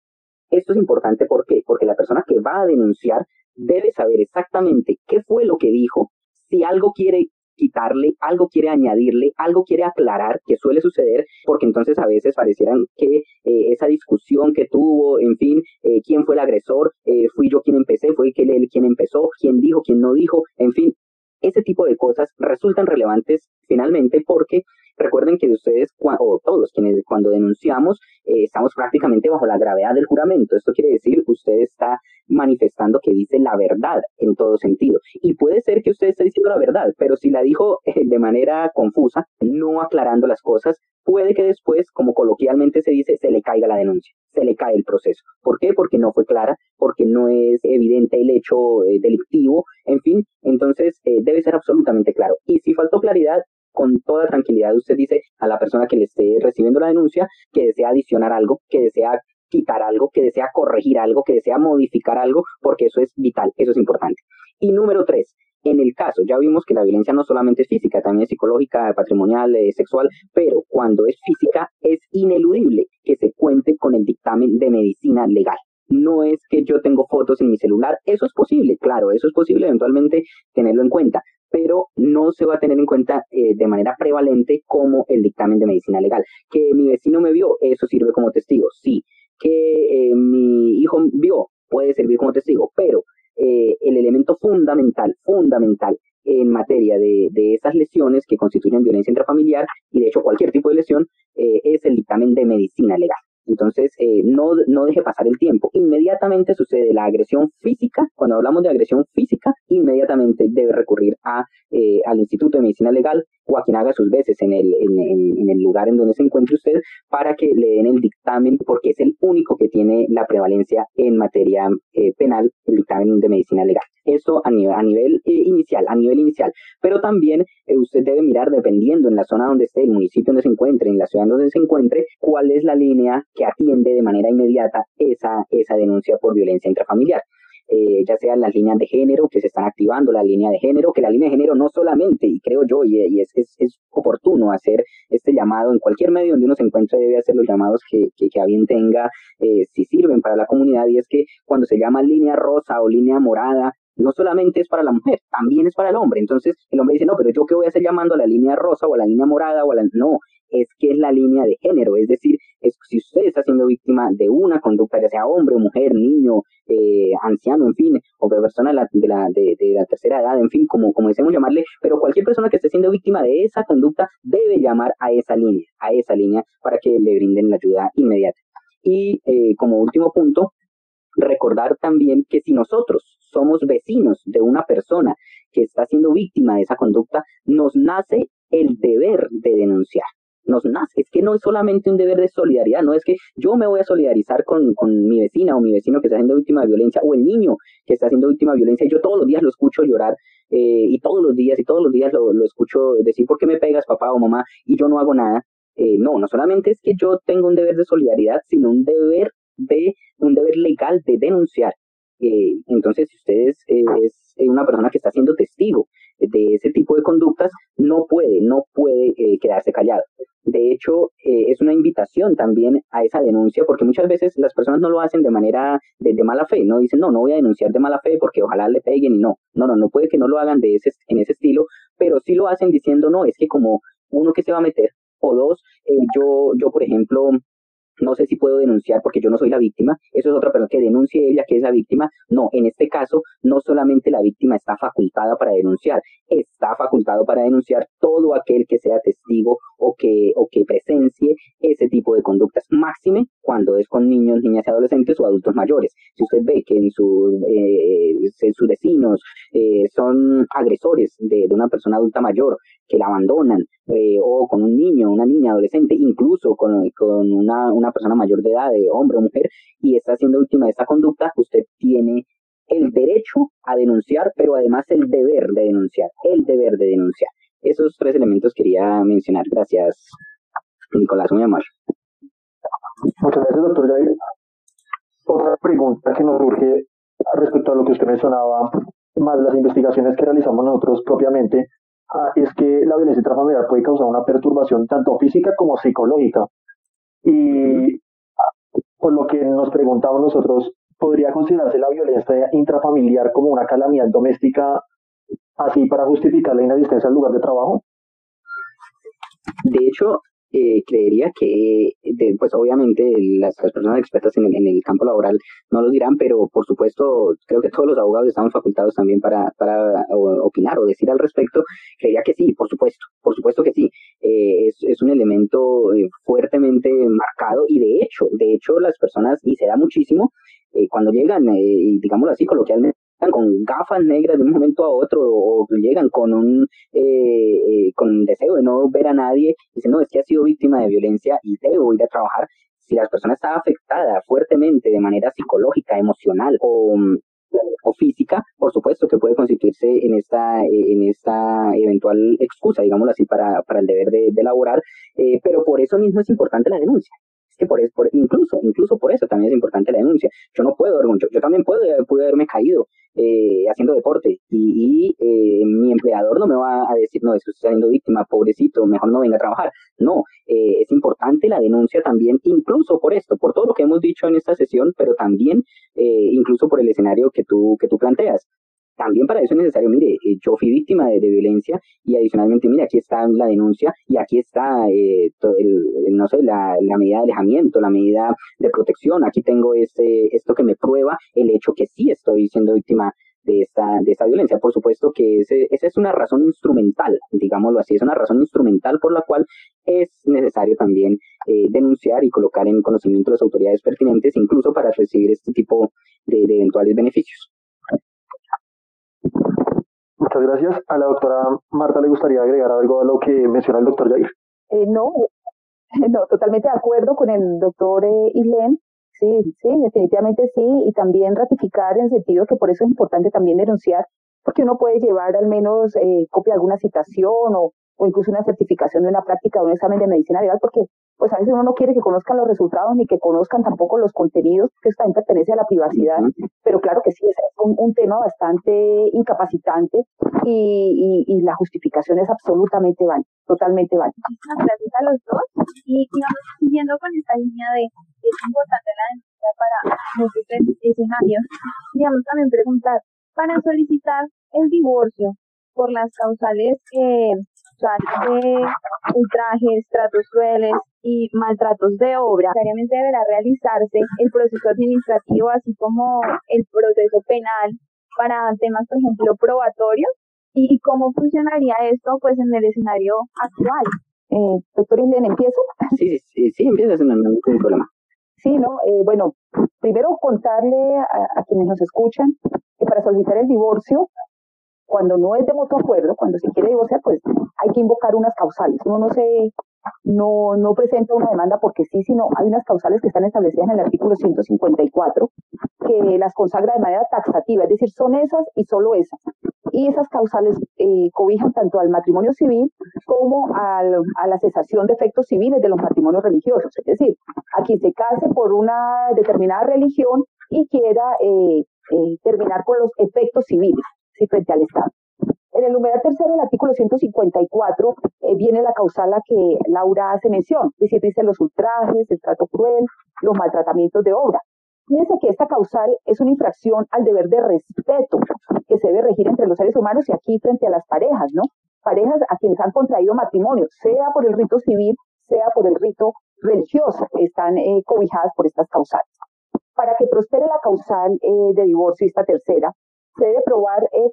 Esto es importante porque la persona que va a denunciar debe saber exactamente qué fue lo que dijo, si algo quiere quitarle, algo quiere añadirle, algo quiere aclarar, que suele suceder, porque entonces a veces parecieran que eh, esa discusión que tuvo, en fin, eh, quién fue el agresor, eh, fui yo quien empecé, fue él quien empezó, quién dijo, quién no dijo, en fin, ese tipo de cosas resultan relevantes finalmente porque recuerden que ustedes o todos quienes cuando denunciamos eh, estamos prácticamente bajo la gravedad del juramento. Esto quiere decir que usted está manifestando que dice la verdad en todo sentido. Y puede ser que usted esté diciendo la verdad, pero si la dijo eh, de manera confusa, no aclarando las cosas, puede que después, como coloquialmente se dice, se le caiga la denuncia, se le cae el proceso. ¿Por qué? Porque no fue clara, porque no es evidente el hecho eh, delictivo, en fin, entonces eh, debe ser absolutamente claro. Y si faltó claridad, con toda tranquilidad usted dice a la persona que le esté recibiendo la denuncia que desea adicionar algo, que desea quitar algo, que desea corregir algo, que desea modificar algo, porque eso es vital, eso es importante. Y número tres, en el caso, ya vimos que la violencia no solamente es física, también es psicológica, patrimonial, eh, sexual, pero cuando es física es ineludible que se cuente con el dictamen de medicina legal. No es que yo tengo fotos en mi celular, eso es posible, claro, eso es posible eventualmente tenerlo en cuenta, pero no se va a tener en cuenta eh, de manera prevalente como el dictamen de medicina legal. Que mi vecino me vio, eso sirve como testigo, sí. Que eh, mi hijo vio, puede servir como testigo, pero eh, el elemento fundamental, fundamental en materia de, de esas lesiones que constituyen violencia intrafamiliar y de hecho cualquier tipo de lesión eh, es el dictamen de medicina legal. Entonces, eh, no, no deje pasar el tiempo. Inmediatamente sucede la agresión física. Cuando hablamos de agresión física, inmediatamente debe recurrir a, eh, al Instituto de Medicina Legal o a quien haga sus veces en el, en, el lugar en donde se encuentre usted para que le den el dictamen, porque es el único que tiene la prevalencia en materia eh, penal, el dictamen de medicina legal. Eso a nivel, a nivel inicial, a nivel inicial. Pero también usted debe mirar, dependiendo en la zona donde esté, el municipio donde se encuentre, en la ciudad donde se encuentre, cuál es la línea que atiende de manera inmediata esa, esa denuncia por violencia intrafamiliar. Eh, ya sean las líneas de género que se están activando, la línea de género, que la línea de género no solamente, y creo yo, y, es, es, oportuno hacer este llamado en cualquier medio donde uno se encuentre, debe hacer los llamados que, que, bien tenga, eh, si sirven para la comunidad, y es que cuando se llama línea rosa o línea morada, no solamente es para la mujer, también es para el hombre. Entonces el hombre dice, no, pero yo qué voy a hacer llamando a la línea rosa o a la línea morada o a la... No, es que es la línea de género, es decir, es, si usted está siendo víctima de una conducta, ya sea hombre, mujer, niño, eh, anciano, en fin, o persona de la, de, la, de, tercera edad, en fin, como, como llamarle, pero cualquier persona que esté siendo víctima de esa conducta debe llamar a esa línea, a esa línea, para que le brinden la ayuda inmediata. Y eh, como último punto, recordar también que si nosotros somos vecinos de una persona que está siendo víctima de esa conducta, nos nace el deber de denunciar nos nace. Es que no es solamente un deber de solidaridad, no es que yo me voy a solidarizar con, con mi vecina o mi vecino que está siendo víctima de violencia o el niño que está siendo víctima de violencia y yo todos los días lo escucho llorar eh, y todos los días y todos los días lo, lo, escucho decir, ¿por qué me pegas papá o mamá? Y yo no hago nada. Eh, no, no solamente es que yo tengo un deber de solidaridad, sino un deber de un deber legal de denunciar. Eh, entonces, si usted es, es, una persona que está siendo testigo de ese tipo de conductas, no puede, no puede quedarse callado. De hecho, eh, es una invitación también a esa denuncia, porque muchas veces las personas no lo hacen de manera de, mala fe, no dicen, no, no voy a denunciar de mala fe porque ojalá le peguen y no, no, no, no puede que no lo hagan de ese, en ese estilo, pero sí lo hacen diciendo, no, es que como uno que se va a meter, o dos, eh, yo, yo, por ejemplo, no sé si puedo denunciar porque yo no soy la víctima, eso es otra persona que denuncie ella que es la víctima. No, en este caso, no solamente la víctima está facultada para denunciar, está facultado para denunciar todo aquel que sea testigo o que, o que presencie ese tipo de conductas. Máxime cuando es con niños, niñas y adolescentes o adultos mayores. Si usted ve que en, su, eh, sus vecinos eh, son agresores de, una persona adulta mayor que la abandonan, eh, o con un niño, una niña, adolescente, incluso con, con una persona mayor de edad, de hombre o mujer, y está siendo víctima de esta conducta, usted tiene el derecho a denunciar, pero además el deber de denunciar, el deber de denunciar. Esos tres elementos quería mencionar. Gracias, Nicolás, muy amable. Muchas gracias, doctor Jair. Otra pregunta que nos surge respecto a lo que usted mencionaba, más las investigaciones que realizamos nosotros propiamente, ah, es que la violencia intrafamiliar puede causar una perturbación tanto física como psicológica. Y por lo que nos preguntamos nosotros, ¿podría considerarse la violencia intrafamiliar como una calamidad doméstica así para justificar la inasistencia al lugar de trabajo? De hecho, eh, creería que, pues obviamente las, personas expertas en el, campo laboral no lo dirán, pero por supuesto creo que todos los abogados estamos facultados también para, para opinar o decir al respecto. Creería que sí, por supuesto, por supuesto que sí. Eh, es, es, un elemento eh, fuertemente marcado y de hecho, de hecho las personas, y se da muchísimo, cuando llegan, digámoslo así coloquialmente, con gafas negras de un momento a otro o llegan con un eh, eh, con deseo de no ver a nadie, dicen, no, es que ha sido víctima de violencia y debo ir a trabajar. Si la persona está afectada fuertemente de manera psicológica, emocional o, o física, por supuesto que puede constituirse en esta, en esta eventual excusa, digámoslo así, para, para el deber de, de laborar, eh, pero por eso mismo es importante la denuncia que por, por, incluso, incluso por eso también es importante la denuncia. Yo no puedo, yo, yo también puedo, pude haberme caído eh, haciendo deporte y, eh, mi empleador no me va a decir, no, es que usted está siendo víctima, pobrecito, mejor no venga a trabajar. No, eh, es importante la denuncia también, incluso por esto, por todo lo que hemos dicho en esta sesión, pero también incluso por el escenario que tú, que tú planteas también para eso es necesario, mire, eh, yo fui víctima de, violencia y adicionalmente, mire, aquí está la denuncia y aquí está, eh, el, no sé, la, medida de alejamiento, la medida de protección, aquí tengo este, esto que me prueba el hecho que sí estoy siendo víctima de esta, de esta violencia. Por supuesto que ese, esa es una razón instrumental, digámoslo así, es una razón instrumental por la cual es necesario también eh, denunciar y colocar en conocimiento a las autoridades pertinentes, incluso para recibir este tipo de eventuales beneficios. Muchas gracias. A la doctora Marta le gustaría agregar algo a lo que menciona el doctor Jair. Eh, no, [laughs] no, totalmente de acuerdo con el doctor eh, Islen. Sí, sí, definitivamente sí. Y también ratificar en sentido que por eso es importante también denunciar, porque uno puede llevar al menos eh, copia de alguna citación o, o incluso una certificación de una práctica o un examen de medicina legal, porque pues a veces uno no quiere que conozcan los resultados ni que conozcan tampoco los contenidos, que esto también pertenece a la privacidad, pero claro que sí, es un, un tema bastante incapacitante y, y, la justificación es absolutamente válida, totalmente válida. Gracias a los dos. Y digamos, siguiendo con esta línea de es importante la denuncia para múltiples escenarios, digamos también preguntar, para solicitar el divorcio por las causales eh, de ultrajes, tratos crueles y maltratos de obra, necesariamente deberá realizarse el proceso administrativo, así como el proceso penal para temas, por ejemplo, probatorios. ¿Y cómo funcionaría esto pues en el escenario actual? Eh, doctor Inden, ¿empiezo? Sí, sí, sí, empieza, no, no hay problema. Sí, no, eh, bueno, primero contarle a, quienes nos escuchan que para solicitar el divorcio cuando no es de mutuo acuerdo, cuando se quiere divorciar, pues hay que invocar unas causales. Uno no se no, no presenta una demanda porque sí, sino hay unas causales que están establecidas en el artículo 154 que las consagra de manera taxativa, es decir, son esas y solo esas. Y esas causales eh, cobijan tanto al matrimonio civil como a la cesación de efectos civiles de los matrimonios religiosos. Es decir, a quien se case por una determinada religión y quiera eh, eh, terminar con los efectos civiles frente al Estado. En el numeral tercero del artículo 154 eh, viene la causal a que Laura hace mención, es decir, dice los ultrajes, el trato cruel, los maltratamientos de obra. Fíjense que esta causal es una infracción al deber de respeto que se debe regir entre los seres humanos y aquí frente a las parejas, ¿no? Parejas a quienes han contraído matrimonio, sea por el rito civil, sea por el rito religioso, están eh, cobijadas por estas causales. Para que prospere la causal eh, de divorcio, esta tercera, debe probar eh,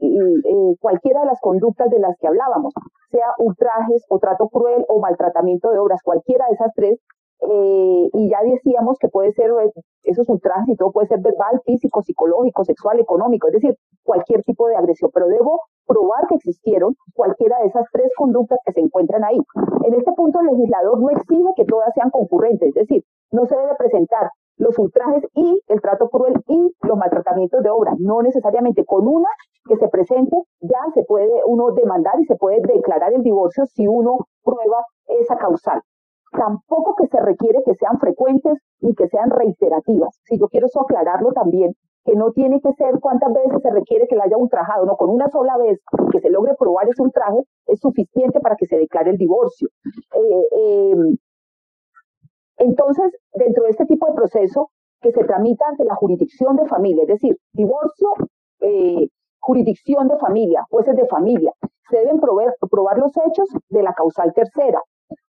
eh, cualquiera de las conductas de las que hablábamos, sea ultrajes o trato cruel o maltratamiento de obras, cualquiera de esas tres eh, y ya decíamos que puede ser, eh, esos ultrajes y todo puede ser verbal, físico, psicológico, sexual, económico, es decir, cualquier tipo de agresión, pero debo probar que existieron cualquiera de esas tres conductas que se encuentran ahí. En este punto el legislador no exige que todas sean concurrentes, es decir, no se debe presentar los ultrajes y el trato cruel y los maltratamientos de obra. No necesariamente con una que se presente ya se puede uno demandar y se puede declarar el divorcio si uno prueba esa causal tampoco que se requiere que sean frecuentes ni que sean reiterativas. Si yo quiero eso aclararlo también, que no tiene que ser cuántas veces se requiere que la haya ultrajado, no, con una sola vez que se logre probar ese ultraje es suficiente para que se declare el divorcio. Eh, em, entonces, dentro de este tipo de proceso que se tramita ante la jurisdicción de familia, es decir, divorcio, eh, jurisdicción de familia, jueces de familia, se deben probar los hechos de la causal tercera,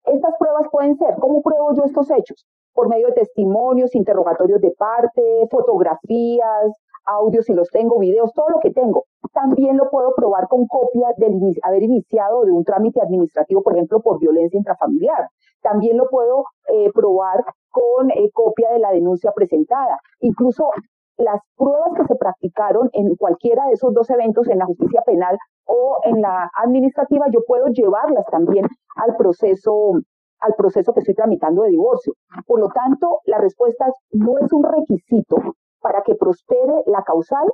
estas pruebas pueden ser, ¿cómo pruebo yo estos hechos? Por medio de testimonios, interrogatorios de parte, fotografías, audios si los tengo, videos, todo lo que tengo. También lo puedo probar con copia de haber iniciado de un trámite administrativo, por ejemplo, por violencia intrafamiliar. También lo puedo eh, probar con eh, copia de la denuncia presentada. Incluso las pruebas que se practicaron en cualquiera de esos dos eventos, en la justicia penal o en la administrativa, yo puedo llevarlas también al proceso al proceso que estoy tramitando de divorcio. Por lo tanto, la respuesta no es un requisito para que prospere la causal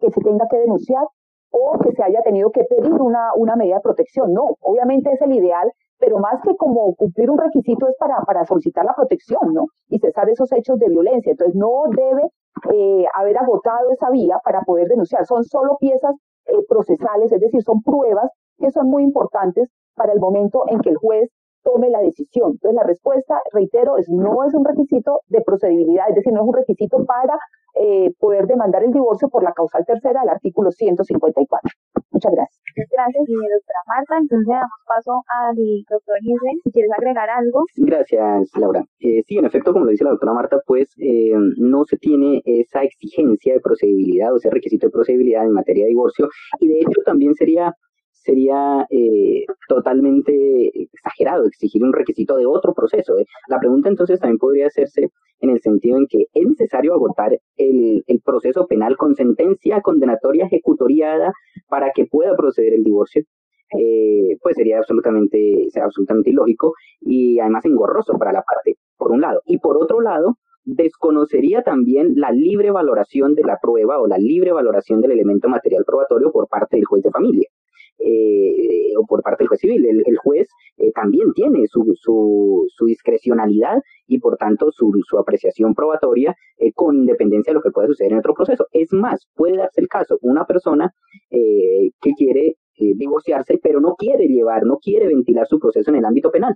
que se tenga que denunciar o que se haya tenido que pedir una, una medida de protección. No, obviamente es el ideal, pero más que como cumplir un requisito es para, para solicitar la protección, ¿no? Y cesar esos hechos de violencia. Entonces, no debe eh, haber agotado esa vía para poder denunciar. Son solo piezas eh, procesales, es decir, son pruebas que son muy importantes para el momento en que el juez tome la decisión. Entonces, la respuesta, reitero, es no es un requisito de procedibilidad, es decir, no es un requisito para eh, poder demandar el divorcio por la causal tercera del artículo 154. Muchas gracias. Gracias, doctora Marta. Entonces, damos paso al doctor Giselle. Si quieres agregar algo. Gracias, Laura. Eh, sí, en efecto, como lo dice la doctora Marta, pues eh, no se tiene esa exigencia de procedibilidad o ese requisito de procedibilidad en materia de divorcio y de hecho también sería sería eh, totalmente exagerado exigir un requisito de otro proceso. ¿eh? La pregunta entonces también podría hacerse en el sentido en que es necesario agotar el, el proceso penal con sentencia condenatoria ejecutoriada para que pueda proceder el divorcio. Eh, pues sería absolutamente, absolutamente ilógico y además engorroso para la parte, por un lado. Y por otro lado, desconocería también la libre valoración de la prueba o la libre valoración del elemento material probatorio por parte del juez de familia. Eh, o por parte del juez civil. El, juez eh, también tiene su, su, su, discrecionalidad y por tanto su, su apreciación probatoria eh, con independencia de lo que pueda suceder en otro proceso. Es más, puede darse el caso, una persona que quiere divorciarse, pero no quiere llevar, no quiere ventilar su proceso en el ámbito penal.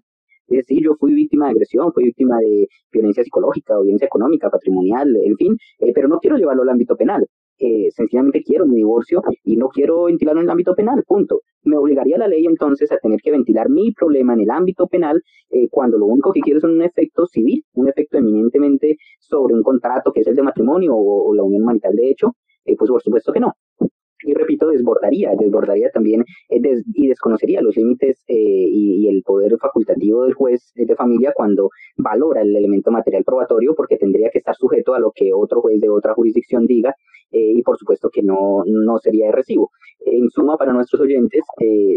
Es decir, yo fui víctima de agresión, fui víctima de violencia psicológica violencia económica, patrimonial, en fin, pero no quiero llevarlo al ámbito penal eh, sencillamente quiero mi divorcio y no quiero ventilarlo en el ámbito penal, punto. Me obligaría la ley entonces a tener que ventilar mi problema en el ámbito penal eh, cuando lo único que quiero es un efecto civil, un efecto eminentemente sobre un contrato que es el de matrimonio o, la unión marital de hecho, eh, pues por supuesto que no y repito, desbordaría, desbordaría también eh, y desconocería los límites eh, y, el poder facultativo del juez de familia cuando valora el elemento material probatorio, porque tendría que estar sujeto a lo que otro juez de otra jurisdicción diga eh, y por supuesto que no, no sería de recibo. En suma, para nuestros oyentes,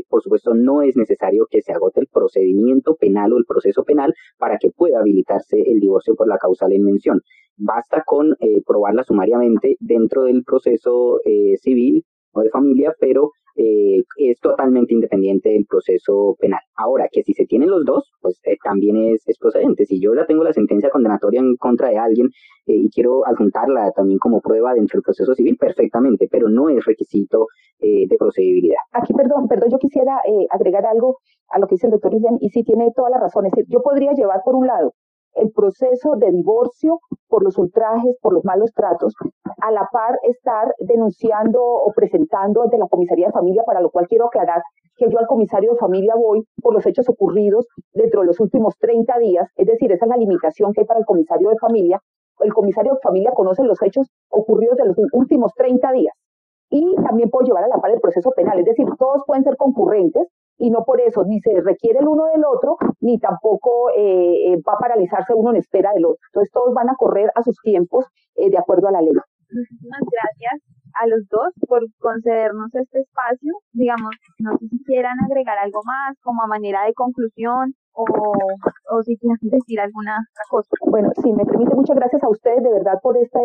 por supuesto, no es necesario que se agote el procedimiento penal o el proceso penal para que pueda habilitarse el divorcio por la causal en mención. Basta con probarla sumariamente dentro del proceso civil o de familia, pero eh, es totalmente independiente del proceso penal. Ahora, que si se tienen los dos, pues eh, también es, es, procedente. Si yo ya tengo la sentencia condenatoria en contra de alguien eh, y quiero adjuntarla también como prueba dentro del proceso civil, perfectamente, pero no es requisito de procedibilidad. Aquí, perdón, perdón, yo quisiera agregar algo a lo que dice el doctor Isen, y sí tiene toda la razón. Es decir, yo podría llevar por un lado el proceso de divorcio por los ultrajes, por los malos tratos, a la par estar denunciando o presentando ante la comisaría de familia, para lo cual quiero aclarar que yo al comisario de familia voy por los hechos ocurridos dentro de los últimos 30 días, es decir, esa es la limitación que hay para el comisario de familia. El comisario de familia conoce los hechos ocurridos de los últimos 30 días. Y también puedo llevar a la par el proceso penal, es decir, todos pueden ser concurrentes, y no por eso ni se requiere el uno del otro, ni tampoco eh, eh, va a paralizarse uno en espera del otro. Entonces todos van a correr a sus tiempos de acuerdo a la ley. Muchísimas gracias a los dos por concedernos este espacio. Digamos, no sé si quieran agregar algo más como a manera de conclusión o, o si quieren decir alguna cosa. Bueno, sí, me permite, muchas gracias a ustedes de verdad por este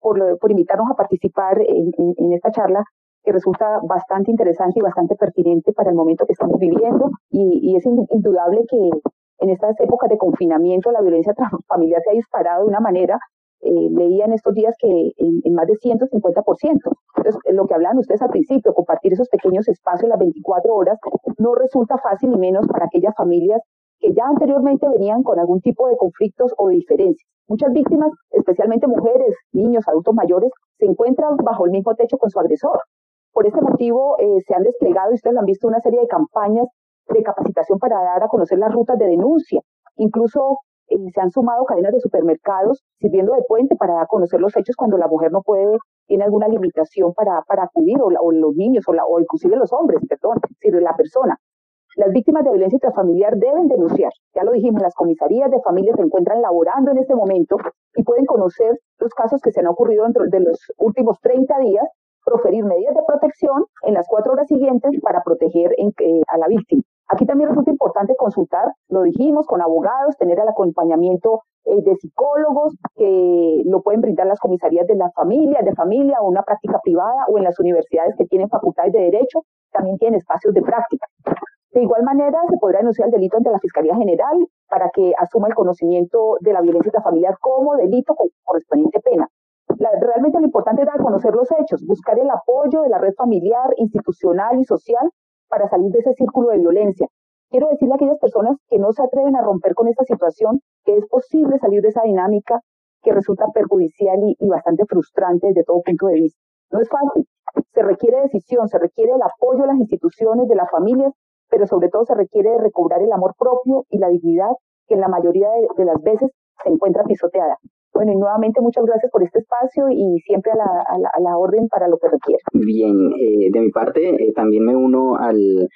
por, por invitarnos a participar en, en, esta charla que resulta bastante interesante y bastante pertinente para el momento que estamos viviendo y, es indudable que en estas épocas de confinamiento la violencia familiar se ha disparado de una manera eh, leía en estos días que en, más de 150%. Entonces, lo que hablaban ustedes al principio, compartir esos pequeños espacios las 24 horas, no resulta fácil y menos para aquellas familias que ya anteriormente venían con algún tipo de conflictos o de diferencias. Muchas víctimas, especialmente mujeres, niños, adultos mayores, se encuentran bajo el mismo techo con su agresor. Por este motivo, eh, se han desplegado, y ustedes lo han visto, una serie de campañas de capacitación para dar a conocer las rutas de denuncia. Incluso eh, se han sumado cadenas de supermercados sirviendo de puente para conocer los hechos cuando la mujer no puede, tiene alguna limitación para, para acudir, o, los niños, o, la, o inclusive los hombres, perdón, si la persona. Las víctimas de violencia intrafamiliar deben denunciar. Ya lo dijimos, las comisarías de familia se encuentran laborando en este momento y pueden conocer los casos que se han ocurrido dentro de los últimos 30 días, proferir medidas de protección en las cuatro horas siguientes para proteger eh, a la víctima. Aquí también resulta importante consultar, lo dijimos, con abogados, tener el acompañamiento eh, de psicólogos que lo pueden brindar las comisarías de la familia, de familia o una práctica privada o en las universidades que tienen facultades de derecho, también tienen espacios de práctica. De igual manera, se podrá denunciar el delito ante la Fiscalía General para que asuma el conocimiento de la violencia intrafamiliar como delito con correspondiente pena. Realmente lo importante es dar a conocer los hechos, buscar el apoyo de la red familiar, institucional y social para salir de ese círculo de violencia. Quiero decirle a aquellas personas que no se atreven a romper con esta situación que es posible salir de esa dinámica que resulta perjudicial y, y bastante frustrante desde todo punto de vista. No es fácil, se requiere decisión, se requiere el apoyo de las instituciones, de las familias, pero sobre todo se requiere recobrar el amor propio y la dignidad que en la mayoría de, las veces se encuentra pisoteada. Bueno, y nuevamente muchas gracias por este espacio y siempre a la, a la, orden para lo que requiera. Bien, eh, de mi parte eh, también me uno al,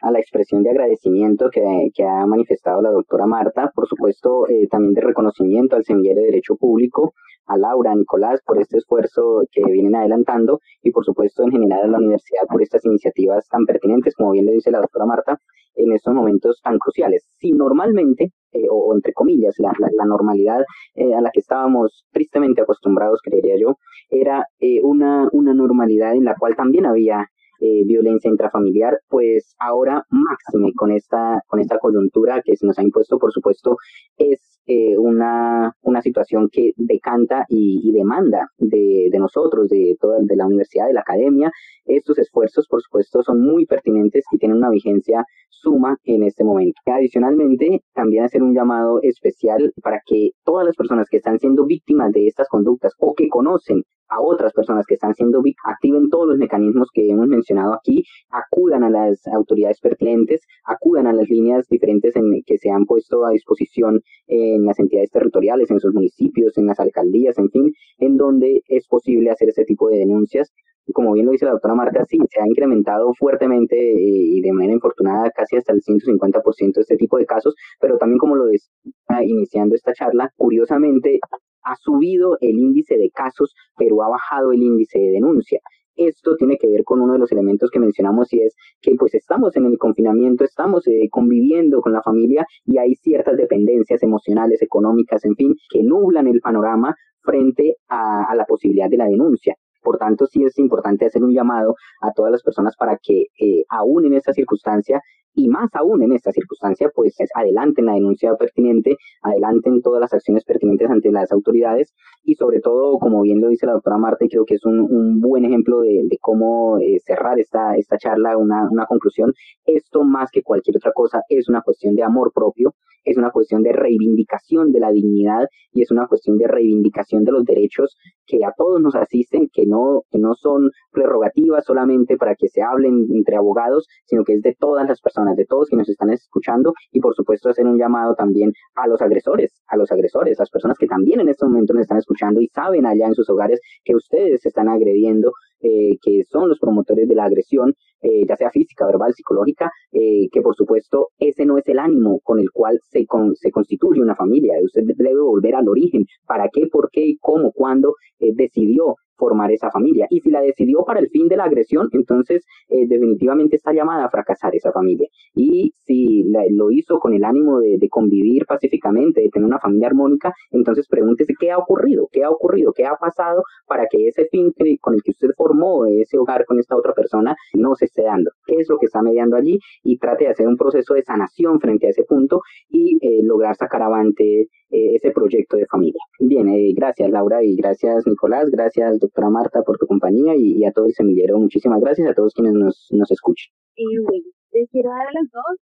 a la expresión de agradecimiento que, ha manifestado la doctora Marta, por supuesto eh, también de reconocimiento al Semillero de Derecho Público, a Laura, a Nicolás por este esfuerzo que vienen adelantando y por supuesto en general a la universidad por estas iniciativas tan pertinentes, como bien le dice la doctora Marta, en estos momentos tan cruciales. Si normalmente, eh, o, entre comillas, la, la, normalidad eh, a la que estábamos tristemente acostumbrados, creería yo, era eh, una, una normalidad en la cual también había violencia intrafamiliar, pues ahora máxime con esta, con esta coyuntura que se nos ha impuesto, por supuesto, es eh, una, una situación que decanta y, demanda de, de, nosotros, de toda de la universidad, de la academia. Estos esfuerzos, por supuesto, son muy pertinentes y tienen una vigencia suma en este momento. Adicionalmente, también hacer un llamado especial para que todas las personas que están siendo víctimas de estas conductas o que conocen a otras personas que están siendo víctimas, activen todos los mecanismos que hemos mencionado aquí, acudan a las autoridades pertinentes, acudan a las líneas diferentes en que se han puesto a disposición en las entidades territoriales, en sus municipios, en las alcaldías, en fin, en donde es posible hacer ese tipo de denuncias como bien lo dice la doctora Marta, sí, se ha incrementado fuertemente eh, y de manera infortunada casi hasta el 150% este tipo de casos, pero también como lo decía iniciando esta charla, curiosamente ha subido el índice de casos, pero ha bajado el índice de denuncia. Esto tiene que ver con uno de los elementos que mencionamos y es que pues estamos en el confinamiento, estamos eh, conviviendo con la familia y hay ciertas dependencias emocionales, económicas, en fin, que nublan el panorama frente a la posibilidad de la denuncia. Por tanto, sí es importante hacer un llamado a todas las personas para que eh, aún en esta circunstancia y más aún en esta circunstancia, pues adelanten la denuncia pertinente, adelanten todas las acciones pertinentes ante las autoridades y sobre todo, como bien lo dice la doctora Marta, y creo que es un, buen ejemplo de, cómo eh, cerrar esta, esta charla, una, una conclusión, esto más que cualquier otra cosa es una cuestión de amor propio, es una cuestión de reivindicación de la dignidad y es una cuestión de reivindicación de los derechos que a todos nos asisten, que no, que no son prerrogativas solamente para que se hablen entre abogados, sino que es de todas las personas, de todos que nos están escuchando y por supuesto hacer un llamado también a los agresores, a los agresores, las personas que también en este momento nos están escuchando y saben allá en sus hogares que ustedes se están agrediendo eh, que son los promotores de la agresión, eh, ya sea física, verbal, psicológica, eh, que por supuesto ese no es el ánimo con el cual se, se constituye una familia. Usted debe volver al origen, para qué, por qué, cómo, cuándo decidió formar esa familia. Y si la decidió para el fin de la agresión, entonces eh, definitivamente está llamada a fracasar esa familia. Y si lo hizo con el ánimo de, convivir pacíficamente, de tener una familia armónica, entonces pregúntese qué ha ocurrido, qué ha ocurrido, qué ha pasado para que ese fin con el que usted formó ese hogar con esta otra persona no se esté dando. ¿Qué es lo que está mediando allí? Y trate de hacer un proceso de sanación frente a ese punto y eh, lograr sacar avante eh, ese proyecto de familia. Bien, gracias Laura y gracias Nicolás, gracias doctora Marta, por tu compañía y, a todo el semillero. Muchísimas gracias a todos quienes nos, nos escuchen. Y les quiero dar a los dos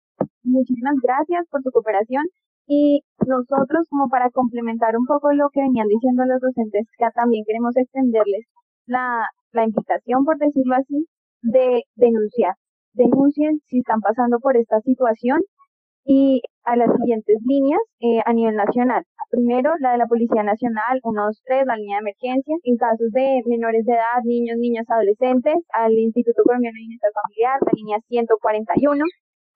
muchísimas gracias por su cooperación y nosotros, como para complementar un poco lo que venían diciendo los docentes, que también queremos extenderles la, la invitación, por decirlo así, de denunciar. Denuncien si están pasando por esta situación y a las siguientes líneas eh, a nivel nacional. Primero, la de la Policía Nacional, 123, la línea de emergencia. En casos de menores de edad, niños, niñas, adolescentes, al Instituto Colombiano de Bienestar Familiar, la línea 141.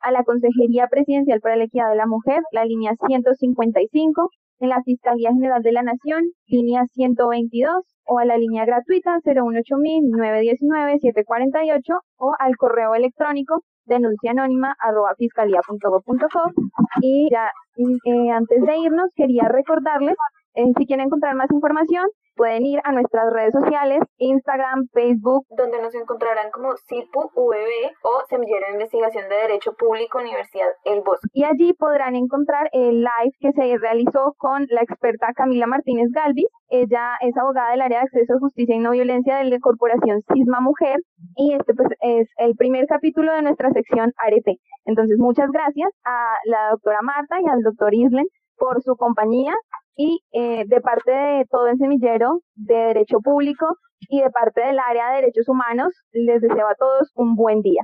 A la Consejería Presidencial para la Equidad de la Mujer, la línea 155. En la Fiscalía General de la Nación, línea 122 o a la línea gratuita 018-919-748 o al correo electrónico denuncia anónima arroba fiscalía.gov.co y ya eh, antes de irnos quería recordarles eh, si quieren encontrar más información pueden ir a nuestras redes sociales, Instagram, Facebook, donde nos encontrarán como CIPU VB o Semillero de Investigación de Derecho Público Universidad El Bosque. Y allí podrán encontrar el live que se realizó con la experta Camila Martínez Galvis. Ella es abogada del área de acceso a justicia y no violencia de la corporación Cisma Mujer y este pues es el primer capítulo de nuestra sección Arete. Entonces muchas gracias a la doctora Marta y al doctor Islen por su compañía y eh, de parte de todo el semillero de Derecho Público y de parte del área de Derechos Humanos, les deseo a todos un buen día.